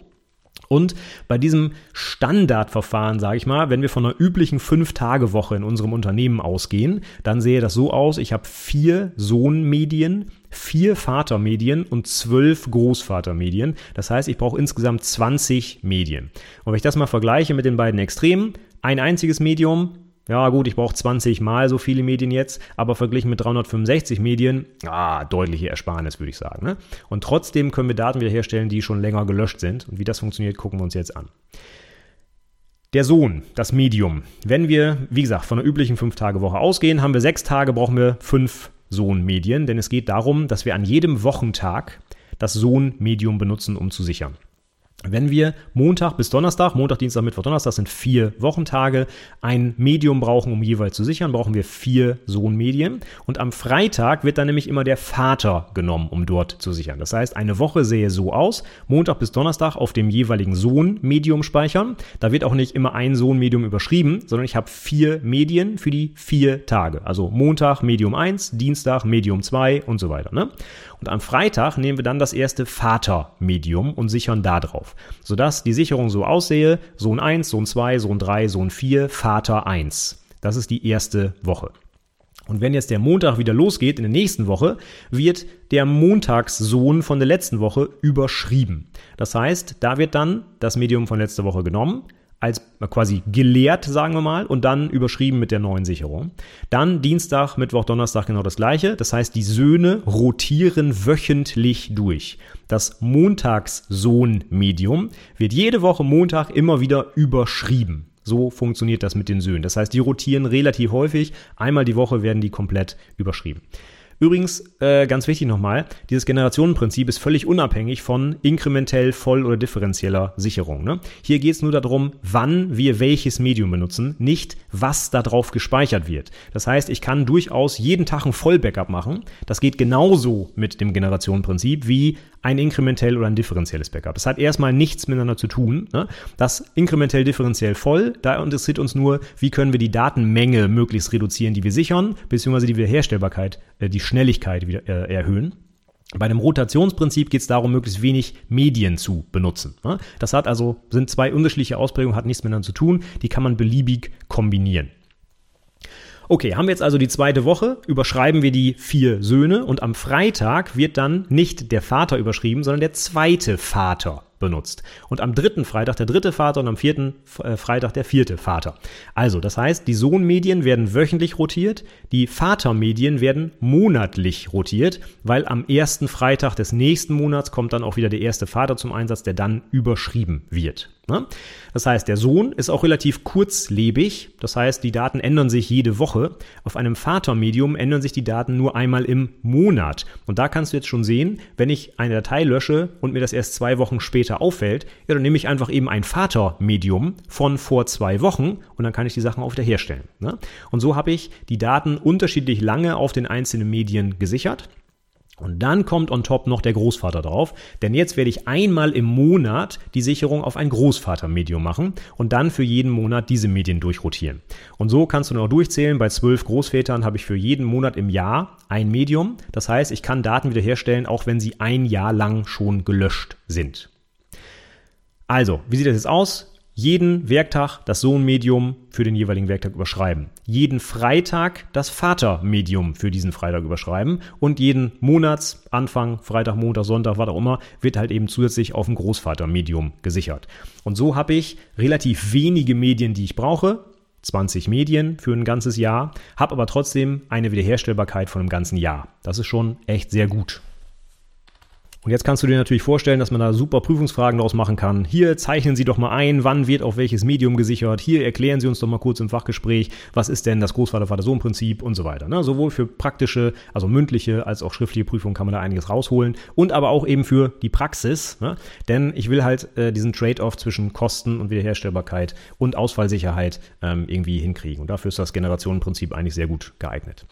Und bei diesem Standardverfahren, sage ich mal, wenn wir von einer üblichen Fünf-Tage-Woche in unserem Unternehmen ausgehen, dann sehe das so aus, ich habe vier Sohnmedien, vier Vatermedien und zwölf Großvatermedien. Das heißt, ich brauche insgesamt 20 Medien. Und wenn ich das mal vergleiche mit den beiden Extremen, ein einziges Medium, ja gut, ich brauche 20 mal so viele Medien jetzt, aber verglichen mit 365 Medien, ah, deutliche Ersparnis, würde ich sagen. Ne? Und trotzdem können wir Daten wiederherstellen, die schon länger gelöscht sind. Und wie das funktioniert, gucken wir uns jetzt an. Der Sohn, das Medium. Wenn wir, wie gesagt, von einer üblichen 5-Tage-Woche ausgehen, haben wir sechs Tage, brauchen wir fünf Sohn-Medien, denn es geht darum, dass wir an jedem Wochentag das Sohn-Medium benutzen, um zu sichern. Wenn wir Montag bis Donnerstag, Montag, Dienstag, Mittwoch, Donnerstag sind vier Wochentage, ein Medium brauchen, um jeweils zu sichern, brauchen wir vier Sohnmedien. Und am Freitag wird dann nämlich immer der Vater genommen, um dort zu sichern. Das heißt, eine Woche sähe so aus, Montag bis Donnerstag auf dem jeweiligen Sohnmedium speichern. Da wird auch nicht immer ein Sohnmedium überschrieben, sondern ich habe vier Medien für die vier Tage. Also Montag Medium 1, Dienstag Medium 2 und so weiter. Ne? Und am Freitag nehmen wir dann das erste Vatermedium und sichern da drauf. Sodass die Sicherung so aussehe, Sohn 1, Sohn 2, Sohn 3, Sohn 4, Vater 1. Das ist die erste Woche. Und wenn jetzt der Montag wieder losgeht in der nächsten Woche, wird der Montagssohn von der letzten Woche überschrieben. Das heißt, da wird dann das Medium von letzter Woche genommen, als quasi geleert, sagen wir mal, und dann überschrieben mit der neuen Sicherung. Dann Dienstag, Mittwoch, Donnerstag genau das gleiche. Das heißt, die Söhne rotieren wöchentlich durch. Das Montagssohn-Medium wird jede Woche Montag immer wieder überschrieben. So funktioniert das mit den Söhnen. Das heißt, die rotieren relativ häufig. Einmal die Woche werden die komplett überschrieben. Übrigens, äh, ganz wichtig nochmal, dieses Generationenprinzip ist völlig unabhängig von inkrementell, voll oder differenzieller Sicherung. Ne? Hier geht es nur darum, wann wir welches Medium benutzen, nicht was darauf gespeichert wird. Das heißt, ich kann durchaus jeden Tag ein Vollbackup machen. Das geht genauso mit dem Generationenprinzip wie ein inkrementell oder ein differenzielles Backup. Das hat erstmal nichts miteinander zu tun. Ne? Das inkrementell differenziell voll, da interessiert uns nur, wie können wir die Datenmenge möglichst reduzieren, die wir sichern, beziehungsweise die Wiederherstellbarkeit, äh, die Schnelligkeit wieder, äh, erhöhen. Bei einem Rotationsprinzip geht es darum, möglichst wenig Medien zu benutzen. Ne? Das hat also, sind zwei unterschiedliche Ausprägungen, hat nichts miteinander zu tun, die kann man beliebig kombinieren. Okay, haben wir jetzt also die zweite Woche, überschreiben wir die vier Söhne und am Freitag wird dann nicht der Vater überschrieben, sondern der zweite Vater benutzt. Und am dritten Freitag der dritte Vater und am vierten äh, Freitag der vierte Vater. Also, das heißt, die Sohnmedien werden wöchentlich rotiert, die Vatermedien werden monatlich rotiert, weil am ersten Freitag des nächsten Monats kommt dann auch wieder der erste Vater zum Einsatz, der dann überschrieben wird. Ne? Das heißt, der Sohn ist auch relativ kurzlebig. Das heißt, die Daten ändern sich jede Woche. Auf einem Vatermedium ändern sich die Daten nur einmal im Monat. Und da kannst du jetzt schon sehen, wenn ich eine Datei lösche und mir das erst zwei Wochen später auffällt, ja, dann nehme ich einfach eben ein Vatermedium von vor zwei Wochen und dann kann ich die Sachen auch wiederherstellen. Ne? Und so habe ich die Daten unterschiedlich lange auf den einzelnen Medien gesichert. Und dann kommt on top noch der Großvater drauf, denn jetzt werde ich einmal im Monat die Sicherung auf ein Großvatermedium machen und dann für jeden Monat diese Medien durchrotieren. Und so kannst du noch durchzählen, bei zwölf Großvätern habe ich für jeden Monat im Jahr ein Medium. Das heißt, ich kann Daten wiederherstellen, auch wenn sie ein Jahr lang schon gelöscht sind. Also, wie sieht das jetzt aus? Jeden Werktag das Sohnmedium für den jeweiligen Werktag überschreiben. Jeden Freitag das Vatermedium für diesen Freitag überschreiben. Und jeden Monatsanfang, Freitag, Montag, Sonntag, was auch immer, wird halt eben zusätzlich auf ein Großvatermedium gesichert. Und so habe ich relativ wenige Medien, die ich brauche. 20 Medien für ein ganzes Jahr, habe aber trotzdem eine Wiederherstellbarkeit von einem ganzen Jahr. Das ist schon echt sehr gut. Und jetzt kannst du dir natürlich vorstellen, dass man da super Prüfungsfragen daraus machen kann. Hier zeichnen Sie doch mal ein, wann wird auf welches Medium gesichert. Hier erklären Sie uns doch mal kurz im Fachgespräch, was ist denn das Großvater-Vater-Sohn-Prinzip und so weiter. Ne? Sowohl für praktische, also mündliche, als auch schriftliche Prüfungen kann man da einiges rausholen. Und aber auch eben für die Praxis. Ne? Denn ich will halt äh, diesen Trade-off zwischen Kosten und Wiederherstellbarkeit und Ausfallsicherheit ähm, irgendwie hinkriegen. Und dafür ist das Generationenprinzip eigentlich sehr gut geeignet.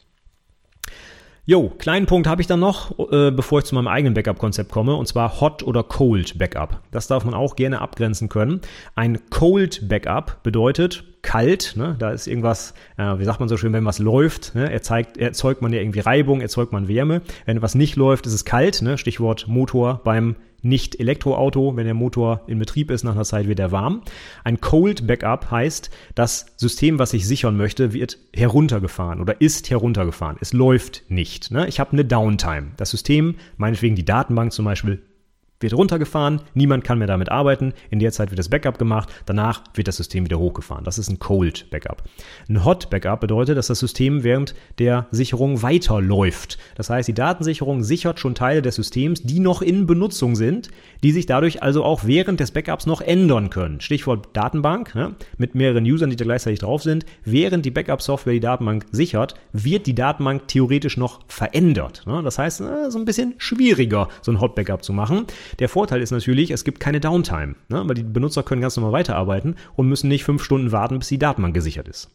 Jo, kleinen Punkt habe ich dann noch, äh, bevor ich zu meinem eigenen Backup-Konzept komme, und zwar Hot oder Cold Backup. Das darf man auch gerne abgrenzen können. Ein Cold Backup bedeutet kalt, ne? da ist irgendwas, äh, wie sagt man so schön, wenn was läuft, ne? erzeugt, erzeugt man ja irgendwie Reibung, erzeugt man Wärme. Wenn was nicht läuft, ist es kalt, ne? Stichwort Motor beim nicht Elektroauto, wenn der Motor in Betrieb ist, nach einer Zeit wird er warm. Ein Cold Backup heißt, das System, was ich sichern möchte, wird heruntergefahren oder ist heruntergefahren. Es läuft nicht. Ne? Ich habe eine Downtime. Das System, meinetwegen die Datenbank zum Beispiel, wird runtergefahren, niemand kann mehr damit arbeiten, in der Zeit wird das Backup gemacht, danach wird das System wieder hochgefahren. Das ist ein Cold Backup. Ein Hot Backup bedeutet, dass das System während der Sicherung weiterläuft. Das heißt, die Datensicherung sichert schon Teile des Systems, die noch in Benutzung sind, die sich dadurch also auch während des Backups noch ändern können. Stichwort Datenbank, ne? mit mehreren Usern, die da gleichzeitig drauf sind. Während die Backup-Software die Datenbank sichert, wird die Datenbank theoretisch noch verändert. Ne? Das heißt, äh, so ein bisschen schwieriger, so ein Hot Backup zu machen. Der Vorteil ist natürlich, es gibt keine Downtime, ne? weil die Benutzer können ganz normal weiterarbeiten und müssen nicht fünf Stunden warten, bis die Datenbank gesichert ist.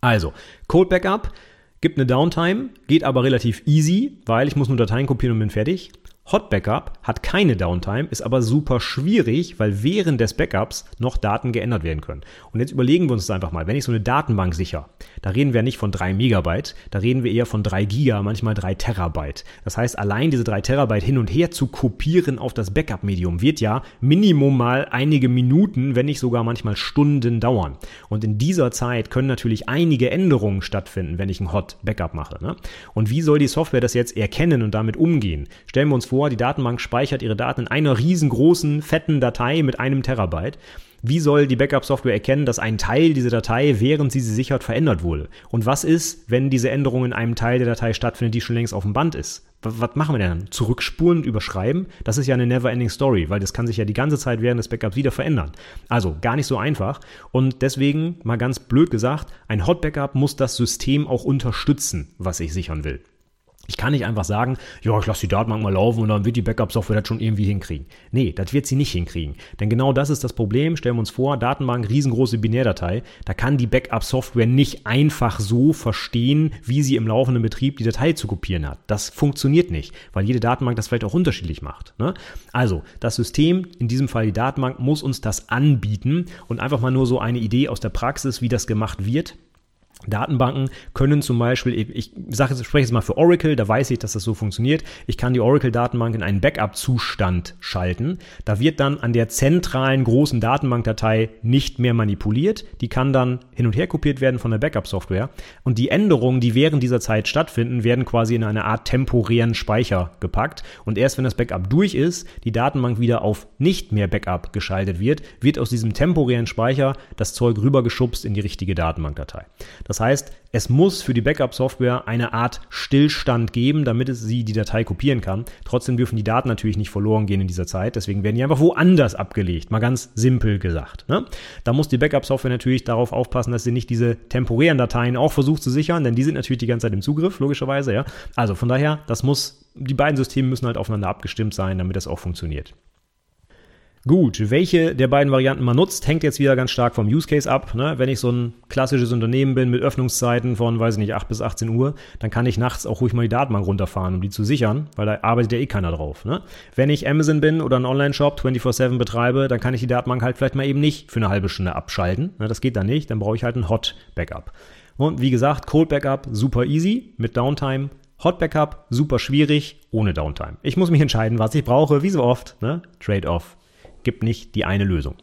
Also, Code Backup gibt eine Downtime, geht aber relativ easy, weil ich muss nur Dateien kopieren und bin fertig. Hot Backup hat keine Downtime, ist aber super schwierig, weil während des Backups noch Daten geändert werden können. Und jetzt überlegen wir uns das einfach mal. Wenn ich so eine Datenbank sicher, da reden wir nicht von drei Megabyte, da reden wir eher von drei Giga, manchmal drei Terabyte. Das heißt, allein diese drei Terabyte hin und her zu kopieren auf das Backup-Medium wird ja Minimum mal einige Minuten, wenn nicht sogar manchmal Stunden dauern. Und in dieser Zeit können natürlich einige Änderungen stattfinden, wenn ich ein Hot Backup mache. Ne? Und wie soll die Software das jetzt erkennen und damit umgehen? Stellen wir uns vor, vor, die Datenbank speichert ihre Daten in einer riesengroßen, fetten Datei mit einem Terabyte. Wie soll die Backup-Software erkennen, dass ein Teil dieser Datei, während sie sie sichert, verändert wurde? Und was ist, wenn diese Änderung in einem Teil der Datei stattfindet, die schon längst auf dem Band ist? Was machen wir denn? Zurückspulen und überschreiben? Das ist ja eine never-ending Story, weil das kann sich ja die ganze Zeit während des Backups wieder verändern. Also gar nicht so einfach. Und deswegen, mal ganz blöd gesagt, ein Hot-Backup muss das System auch unterstützen, was ich sichern will. Ich kann nicht einfach sagen, ja, ich lasse die Datenbank mal laufen und dann wird die Backup-Software das schon irgendwie hinkriegen. Nee, das wird sie nicht hinkriegen. Denn genau das ist das Problem. Stellen wir uns vor, Datenbank, riesengroße Binärdatei. Da kann die Backup-Software nicht einfach so verstehen, wie sie im laufenden Betrieb die Datei zu kopieren hat. Das funktioniert nicht, weil jede Datenbank das vielleicht auch unterschiedlich macht. Ne? Also, das System, in diesem Fall die Datenbank, muss uns das anbieten und einfach mal nur so eine Idee aus der Praxis, wie das gemacht wird Datenbanken können zum Beispiel, ich sage spreche jetzt mal für Oracle, da weiß ich, dass das so funktioniert. Ich kann die Oracle-Datenbank in einen Backup-Zustand schalten. Da wird dann an der zentralen großen Datenbankdatei nicht mehr manipuliert. Die kann dann hin und her kopiert werden von der Backup-Software. Und die Änderungen, die während dieser Zeit stattfinden, werden quasi in eine Art temporären Speicher gepackt. Und erst wenn das Backup durch ist, die Datenbank wieder auf nicht mehr Backup geschaltet wird, wird aus diesem temporären Speicher das Zeug rübergeschubst in die richtige Datenbankdatei. Das das heißt, es muss für die Backup-Software eine Art Stillstand geben, damit sie die Datei kopieren kann. Trotzdem dürfen die Daten natürlich nicht verloren gehen in dieser Zeit. Deswegen werden die einfach woanders abgelegt. Mal ganz simpel gesagt. Ne? Da muss die Backup-Software natürlich darauf aufpassen, dass sie nicht diese temporären Dateien auch versucht zu sichern, denn die sind natürlich die ganze Zeit im Zugriff, logischerweise. Ja? Also von daher, das muss, die beiden Systeme müssen halt aufeinander abgestimmt sein, damit das auch funktioniert. Gut, welche der beiden Varianten man nutzt, hängt jetzt wieder ganz stark vom Use Case ab. Ne? Wenn ich so ein klassisches Unternehmen bin mit Öffnungszeiten von, weiß ich nicht, 8 bis 18 Uhr, dann kann ich nachts auch ruhig mal die Datenbank runterfahren, um die zu sichern, weil da arbeitet ja eh keiner drauf. Ne? Wenn ich Amazon bin oder einen Online-Shop 24-7 betreibe, dann kann ich die Datenbank halt vielleicht mal eben nicht für eine halbe Stunde abschalten. Ne? Das geht dann nicht, dann brauche ich halt ein Hot-Backup. Und wie gesagt, Cold Backup super easy mit Downtime. Hot Backup super schwierig ohne Downtime. Ich muss mich entscheiden, was ich brauche, wie so oft. Ne? Trade-off gibt nicht die eine Lösung.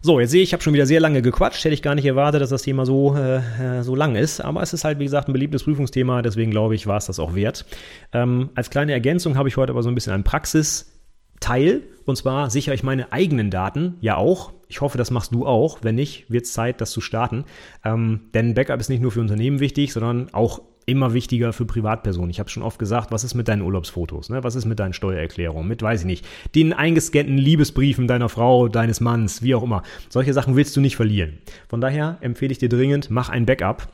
So, jetzt sehe ich, ich habe schon wieder sehr lange gequatscht. Hätte ich gar nicht erwartet, dass das Thema so, äh, so lang ist. Aber es ist halt, wie gesagt, ein beliebtes Prüfungsthema. Deswegen glaube ich, war es das auch wert. Ähm, als kleine Ergänzung habe ich heute aber so ein bisschen einen Praxisteil. Und zwar sichere ich meine eigenen Daten ja auch. Ich hoffe, das machst du auch. Wenn nicht, wird es Zeit, das zu starten. Ähm, denn Backup ist nicht nur für Unternehmen wichtig, sondern auch immer wichtiger für Privatpersonen. Ich habe schon oft gesagt, was ist mit deinen Urlaubsfotos? Ne? Was ist mit deinen Steuererklärungen? Mit, weiß ich nicht, den eingescannten Liebesbriefen deiner Frau, deines Manns, wie auch immer. Solche Sachen willst du nicht verlieren. Von daher empfehle ich dir dringend, mach ein Backup.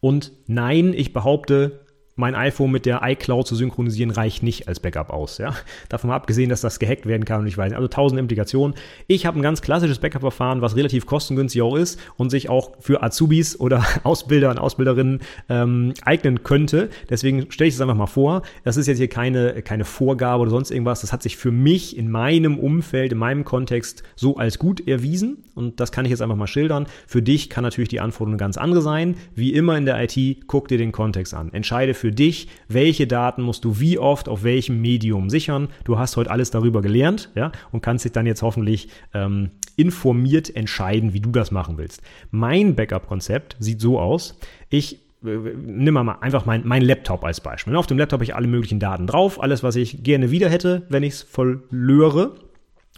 Und nein, ich behaupte, mein iPhone mit der iCloud zu synchronisieren reicht nicht als Backup aus. Ja? Davon mal abgesehen, dass das gehackt werden kann und ich weiß nicht. Also tausend Implikationen. Ich habe ein ganz klassisches Backup-Verfahren, was relativ kostengünstig auch ist und sich auch für Azubis oder Ausbilder und Ausbilderinnen ähm, eignen könnte. Deswegen stelle ich es einfach mal vor. Das ist jetzt hier keine, keine Vorgabe oder sonst irgendwas. Das hat sich für mich in meinem Umfeld, in meinem Kontext so als gut erwiesen und das kann ich jetzt einfach mal schildern. Für dich kann natürlich die Anforderung ganz andere sein. Wie immer in der IT, guck dir den Kontext an. Entscheide für für dich, welche Daten musst du wie oft auf welchem Medium sichern. Du hast heute alles darüber gelernt, ja, und kannst dich dann jetzt hoffentlich ähm, informiert entscheiden, wie du das machen willst. Mein Backup-Konzept sieht so aus. Ich äh, nimm mal einfach mein, mein Laptop als Beispiel. Auf dem Laptop habe ich alle möglichen Daten drauf, alles, was ich gerne wieder hätte, wenn ich es verlöre.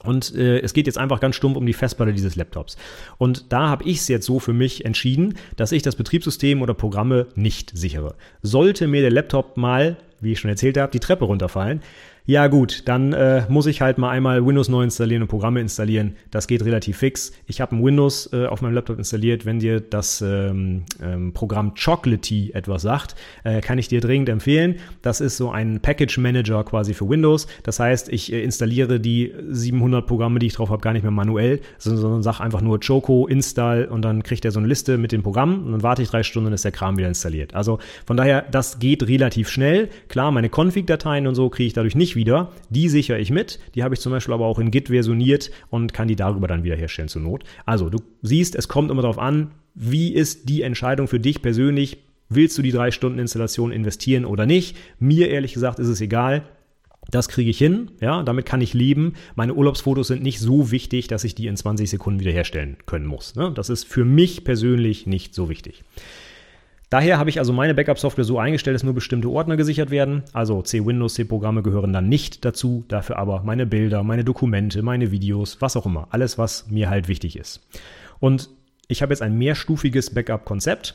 Und äh, es geht jetzt einfach ganz stumpf um die Festplatte dieses Laptops. Und da habe ich es jetzt so für mich entschieden, dass ich das Betriebssystem oder Programme nicht sichere. Sollte mir der Laptop mal, wie ich schon erzählt habe, die Treppe runterfallen, ja gut, dann äh, muss ich halt mal einmal Windows neu installieren und Programme installieren. Das geht relativ fix. Ich habe ein Windows äh, auf meinem Laptop installiert. Wenn dir das ähm, ähm, Programm Chocolatey etwas sagt, äh, kann ich dir dringend empfehlen. Das ist so ein Package Manager quasi für Windows. Das heißt, ich äh, installiere die 700 Programme, die ich drauf habe, gar nicht mehr manuell, sondern, sondern sage einfach nur Choco install und dann kriegt er so eine Liste mit den Programmen und dann warte ich drei Stunden und ist der Kram wieder installiert. Also von daher, das geht relativ schnell. Klar, meine Config-Dateien und so kriege ich dadurch nicht wieder. Die sichere ich mit. Die habe ich zum Beispiel aber auch in Git versioniert und kann die darüber dann wiederherstellen zur Not. Also du siehst, es kommt immer darauf an, wie ist die Entscheidung für dich persönlich? Willst du die drei Stunden Installation investieren oder nicht? Mir ehrlich gesagt ist es egal. Das kriege ich hin, ja, damit kann ich leben. Meine Urlaubsfotos sind nicht so wichtig, dass ich die in 20 Sekunden wiederherstellen können muss. Ne? Das ist für mich persönlich nicht so wichtig. Daher habe ich also meine Backup-Software so eingestellt, dass nur bestimmte Ordner gesichert werden. Also C-Windows, C-Programme gehören dann nicht dazu. Dafür aber meine Bilder, meine Dokumente, meine Videos, was auch immer. Alles, was mir halt wichtig ist. Und ich habe jetzt ein mehrstufiges Backup-Konzept.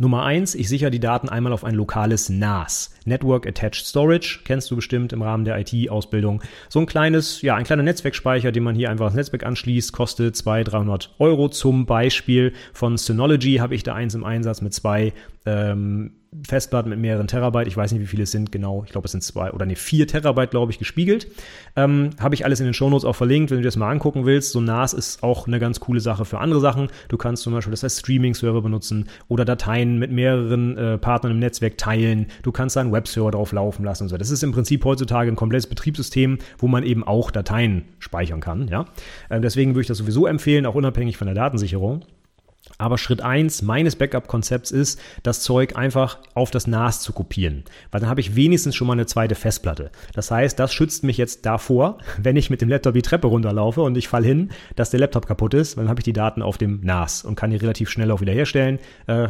Nummer eins, ich sichere die Daten einmal auf ein lokales NAS. Network Attached Storage, kennst du bestimmt im Rahmen der IT-Ausbildung. So ein kleines, ja, ein kleiner Netzwerkspeicher, den man hier einfach ans Netzwerk anschließt, kostet 200, 300 Euro. Zum Beispiel von Synology habe ich da eins im Einsatz mit zwei ähm, Festplatten mit mehreren Terabyte, ich weiß nicht, wie viele es sind genau, ich glaube, es sind zwei oder nee, vier Terabyte, glaube ich, gespiegelt. Ähm, Habe ich alles in den Shownotes auch verlinkt, wenn du dir das mal angucken willst. So NAS ist auch eine ganz coole Sache für andere Sachen. Du kannst zum Beispiel das als Streaming-Server benutzen oder Dateien mit mehreren äh, Partnern im Netzwerk teilen. Du kannst da einen Webserver drauf laufen lassen und so. Das ist im Prinzip heutzutage ein komplettes Betriebssystem, wo man eben auch Dateien speichern kann. Ja? Äh, deswegen würde ich das sowieso empfehlen, auch unabhängig von der Datensicherung. Aber Schritt eins meines Backup-Konzepts ist, das Zeug einfach auf das NAS zu kopieren. Weil dann habe ich wenigstens schon mal eine zweite Festplatte. Das heißt, das schützt mich jetzt davor, wenn ich mit dem Laptop die Treppe runterlaufe und ich fall hin, dass der Laptop kaputt ist, dann habe ich die Daten auf dem NAS und kann die relativ schnell auch wieder herstellen. Äh,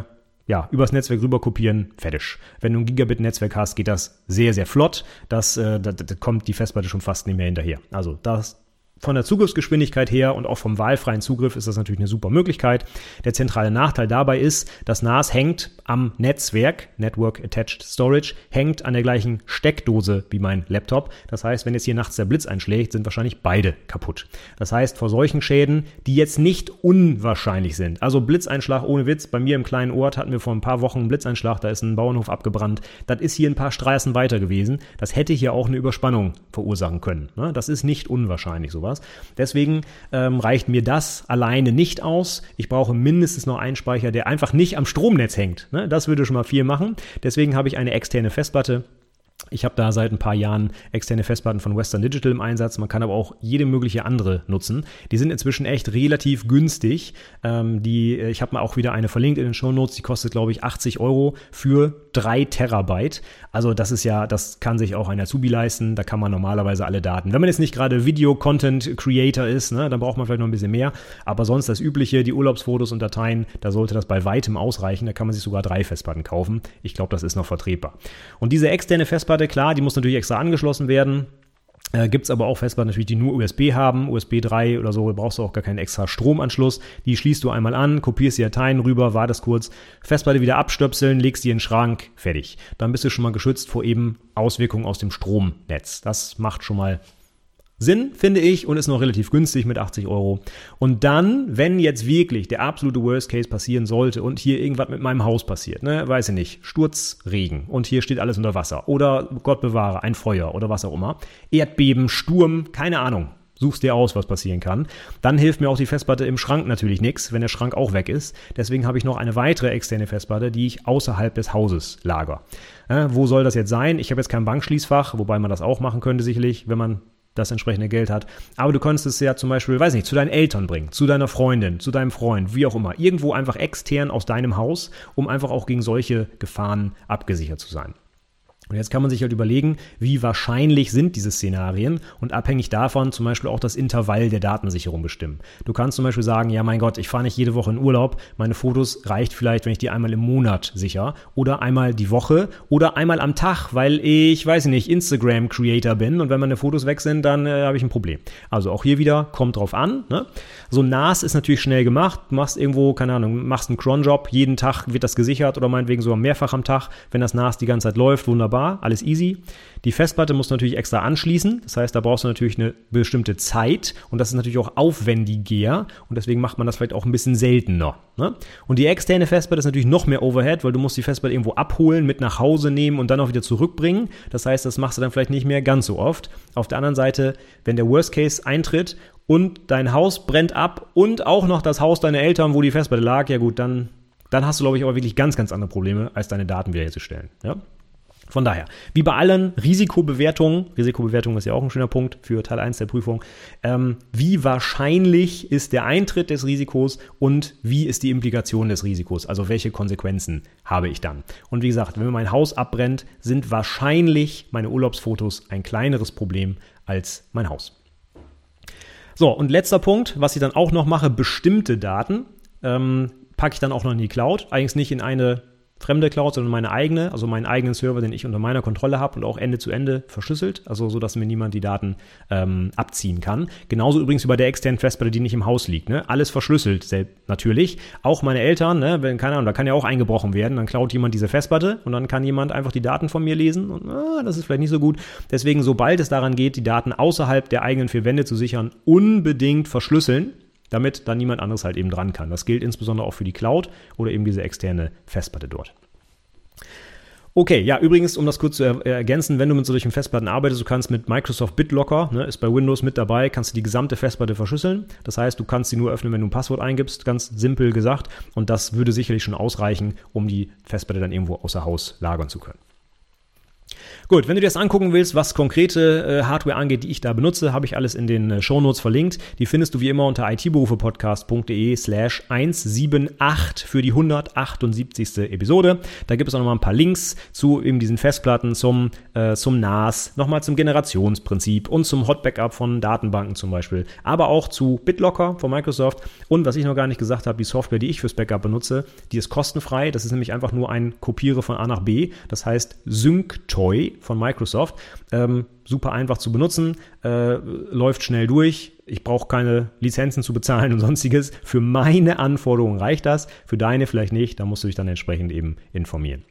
ja, übers Netzwerk rüber kopieren, fertig. Wenn du ein Gigabit-Netzwerk hast, geht das sehr, sehr flott. Das, äh, da, da kommt die Festplatte schon fast nicht mehr hinterher. Also das von der Zugriffsgeschwindigkeit her und auch vom wahlfreien Zugriff ist das natürlich eine super Möglichkeit. Der zentrale Nachteil dabei ist, das NAS hängt am Netzwerk, Network Attached Storage, hängt an der gleichen Steckdose wie mein Laptop. Das heißt, wenn jetzt hier nachts der Blitz einschlägt, sind wahrscheinlich beide kaputt. Das heißt, vor solchen Schäden, die jetzt nicht unwahrscheinlich sind, also Blitzeinschlag ohne Witz, bei mir im kleinen Ort hatten wir vor ein paar Wochen einen Blitzeinschlag, da ist ein Bauernhof abgebrannt. Das ist hier ein paar Straßen weiter gewesen. Das hätte hier auch eine Überspannung verursachen können. Ne? Das ist nicht unwahrscheinlich sowas sowas. Deswegen ähm, reicht mir das alleine nicht aus. Ich brauche mindestens noch einen Speicher, der einfach nicht am Stromnetz hängt. Ne? Das würde schon mal viel machen. Deswegen habe ich eine externe Festplatte ich habe da seit ein paar Jahren externe Festplatten von Western Digital im Einsatz. Man kann aber auch jede mögliche andere nutzen. Die sind inzwischen echt relativ günstig. Ähm, die, äh, ich habe mal auch wieder eine verlinkt in den Show Notes. Die kostet, glaube ich, 80 Euro für drei Terabyte. Also das ist ja, das kann sich auch ein Azubi leisten. Da kann man normalerweise alle Daten. Wenn man jetzt nicht gerade Video-Content-Creator ist, ne, dann braucht man vielleicht noch ein bisschen mehr. Aber sonst das Übliche, die Urlaubsfotos und Dateien, da sollte das bei weitem ausreichen. Da kann man sich sogar drei Festplatten kaufen. Ich glaube, das ist noch vertretbar. Und diese externe Festplatte Festplatte, klar, die muss natürlich extra angeschlossen werden. Äh, Gibt es aber auch Festplatten natürlich, die nur USB haben, USB 3 oder so, brauchst du auch gar keinen extra Stromanschluss. Die schließt du einmal an, kopierst die Dateien rüber, wartest kurz, Festplatte wieder abstöpseln, legst die in den Schrank, fertig. Dann bist du schon mal geschützt vor eben Auswirkungen aus dem Stromnetz. Das macht schon mal Sinn, finde ich, und ist noch relativ günstig mit 80 Euro. Und dann, wenn jetzt wirklich der absolute Worst Case passieren sollte und hier irgendwas mit meinem Haus passiert, ne, weiß ich nicht, Sturzregen und hier steht alles unter Wasser oder Gott bewahre, ein Feuer oder was auch immer, Erdbeben, Sturm, keine Ahnung, suchst dir aus, was passieren kann. Dann hilft mir auch die Festplatte im Schrank natürlich nichts, wenn der Schrank auch weg ist. Deswegen habe ich noch eine weitere externe Festplatte, die ich außerhalb des Hauses lager. Äh, wo soll das jetzt sein? Ich habe jetzt kein Bankschließfach, wobei man das auch machen könnte sicherlich, wenn man das entsprechende Geld hat. Aber du könntest es ja zum Beispiel, weiß nicht, zu deinen Eltern bringen, zu deiner Freundin, zu deinem Freund, wie auch immer. Irgendwo einfach extern aus deinem Haus, um einfach auch gegen solche Gefahren abgesichert zu sein. Und jetzt kann man sich halt überlegen, wie wahrscheinlich sind diese Szenarien und abhängig davon zum Beispiel auch das Intervall der Datensicherung bestimmen. Du kannst zum Beispiel sagen, ja mein Gott, ich fahre nicht jede Woche in Urlaub, meine Fotos reicht vielleicht, wenn ich die einmal im Monat sicher oder einmal die Woche oder einmal am Tag, weil ich, weiß nicht, Instagram-Creator bin und wenn meine Fotos weg sind, dann äh, habe ich ein Problem. Also auch hier wieder, kommt drauf an. Ne? So NAS ist natürlich schnell gemacht, du machst irgendwo, keine Ahnung, machst einen Cron-Job, jeden Tag wird das gesichert oder meinetwegen sogar mehrfach am Tag, wenn das NAS die ganze Zeit läuft, wunderbar wunderbar, alles easy. Die Festplatte muss natürlich extra anschließen. Das heißt, da brauchst du natürlich eine bestimmte Zeit und das ist natürlich auch aufwendiger und deswegen macht man das vielleicht auch ein bisschen seltener. Ne? Und die externe Festplatte ist natürlich noch mehr Overhead, weil du musst die Festplatte irgendwo abholen, mit nach Hause nehmen und dann auch wieder zurückbringen. Das heißt, das machst du dann vielleicht nicht mehr ganz so oft. Auf der anderen Seite, wenn der Worst Case eintritt und dein Haus brennt ab und auch noch das Haus deiner Eltern, wo die Festplatte lag, ja gut, dann, dann hast du, glaube ich, aber wirklich ganz, ganz andere Probleme, als deine Daten wiederherzustellen. Ja? Von daher, wie bei allen Risikobewertungen, Risikobewertung ist ja auch ein schöner Punkt für Teil 1 der Prüfung, ähm, wie wahrscheinlich ist der Eintritt des Risikos und wie ist die Implikation des Risikos, also welche Konsequenzen habe ich dann. Und wie gesagt, wenn mein Haus abbrennt, sind wahrscheinlich meine Urlaubsfotos ein kleineres Problem als mein Haus. So, und letzter Punkt, was ich dann auch noch mache, bestimmte Daten ähm, packe ich dann auch noch in die Cloud. Eigentlich nicht in eine fremde Cloud, sondern meine eigene, also meinen eigenen Server, den ich unter meiner Kontrolle habe und auch Ende zu Ende verschlüsselt, also so, dass mir niemand die Daten ähm, abziehen kann. Genauso übrigens bei der externen Festplatte, die nicht im Haus liegt. Ne? Alles verschlüsselt, selbst natürlich. Auch meine Eltern, ne? wenn keine Ahnung, da kann ja auch eingebrochen werden, dann klaut jemand diese Festplatte und dann kann jemand einfach die Daten von mir lesen und ah, das ist vielleicht nicht so gut. Deswegen, sobald es daran geht, die Daten außerhalb der eigenen vier Wände zu sichern, unbedingt verschlüsseln damit dann niemand anderes halt eben dran kann. Das gilt insbesondere auch für die Cloud oder eben diese externe Festplatte dort. Okay, ja, übrigens, um das kurz zu er ergänzen, wenn du mit solchen Festplatten arbeitest, du kannst mit Microsoft BitLocker, ne, ist bei Windows mit dabei, kannst du die gesamte Festplatte verschlüsseln. Das heißt, du kannst sie nur öffnen, wenn du ein Passwort eingibst, ganz simpel gesagt. Und das würde sicherlich schon ausreichen, um die Festplatte dann irgendwo außer Haus lagern zu können. Gut, wenn du dir das angucken willst, was konkrete äh, Hardware angeht, die ich da benutze, habe ich alles in den äh, Shownotes verlinkt. Die findest du wie immer unter itberufepodcast.de slash 178 für die 178. Episode. Da gibt es auch nochmal ein paar Links zu eben diesen Festplatten, zum, äh, zum NAS, nochmal zum Generationsprinzip und zum Hot Backup von Datenbanken zum Beispiel, aber auch zu BitLocker von Microsoft und was ich noch gar nicht gesagt habe, die Software, die ich fürs Backup benutze, die ist kostenfrei. Das ist nämlich einfach nur ein Kopiere von A nach B. Das heißt SyncToy von Microsoft. Ähm, super einfach zu benutzen, äh, läuft schnell durch. Ich brauche keine Lizenzen zu bezahlen und sonstiges. Für meine Anforderungen reicht das, für deine vielleicht nicht. Da musst du dich dann entsprechend eben informieren.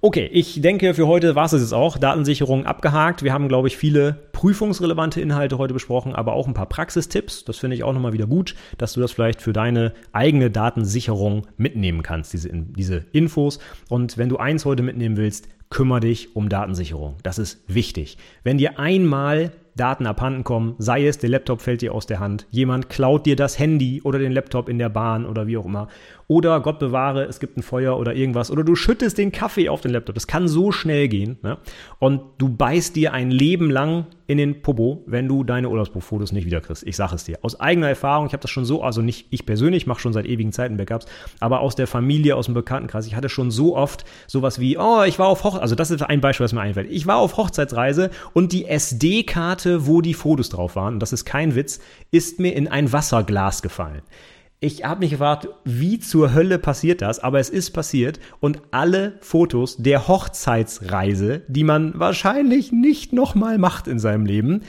Okay, ich denke, für heute war es jetzt auch. Datensicherung abgehakt. Wir haben, glaube ich, viele prüfungsrelevante Inhalte heute besprochen, aber auch ein paar Praxistipps. Das finde ich auch nochmal wieder gut, dass du das vielleicht für deine eigene Datensicherung mitnehmen kannst, diese, diese Infos. Und wenn du eins heute mitnehmen willst, kümmere dich um Datensicherung. Das ist wichtig. Wenn dir einmal Daten abhanden kommen, sei es der Laptop fällt dir aus der Hand, jemand klaut dir das Handy oder den Laptop in der Bahn oder wie auch immer oder Gott bewahre, es gibt ein Feuer oder irgendwas. Oder du schüttest den Kaffee auf den Laptop. Das kann so schnell gehen. Ne? Und du beißt dir ein Leben lang in den Popo, wenn du deine Urlaubsbuchfotos nicht wiederkriegst. Ich sage es dir. Aus eigener Erfahrung, ich habe das schon so, also nicht ich persönlich, mache schon seit ewigen Zeiten Backups, aber aus der Familie, aus dem Bekanntenkreis. Ich hatte schon so oft sowas wie, oh, ich war auf Hochzeit, also das ist ein Beispiel, was mir einfällt. Ich war auf Hochzeitsreise und die SD-Karte, wo die Fotos drauf waren, und das ist kein Witz, ist mir in ein Wasserglas gefallen. Ich habe mich gefragt, wie zur Hölle passiert das? Aber es ist passiert und alle Fotos der Hochzeitsreise, die man wahrscheinlich nicht nochmal macht in seinem Leben,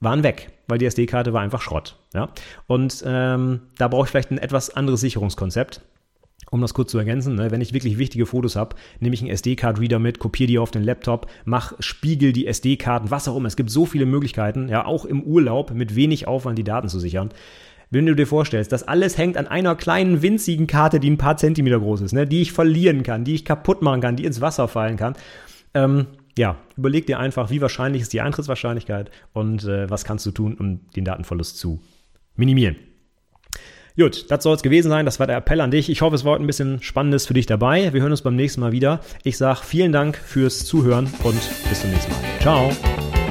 waren weg, weil die SD-Karte war einfach Schrott. Ja? Und ähm, da brauche ich vielleicht ein etwas anderes Sicherungskonzept. Um das kurz zu ergänzen, ne, wenn ich wirklich wichtige Fotos habe, nehme ich einen SD-Card-Reader mit, kopiere die auf den Laptop, mach, spiegel die SD-Karten, was auch immer. Es gibt so viele Möglichkeiten, ja, auch im Urlaub mit wenig Aufwand die Daten zu sichern wenn du dir vorstellst, das alles hängt an einer kleinen winzigen Karte, die ein paar Zentimeter groß ist, ne, die ich verlieren kann, die ich kaputt machen kann, die ins Wasser fallen kann. Ähm, ja, überleg dir einfach, wie wahrscheinlich ist die Eintrittswahrscheinlichkeit und äh, was kannst du tun, um den Datenverlust zu minimieren. Gut, das soll es gewesen sein. Das war der Appell an dich. Ich hoffe, es war ein bisschen Spannendes für dich dabei. Wir hören uns beim nächsten Mal wieder. Ich sage vielen Dank fürs Zuhören und bis zum nächsten Mal. Ciao.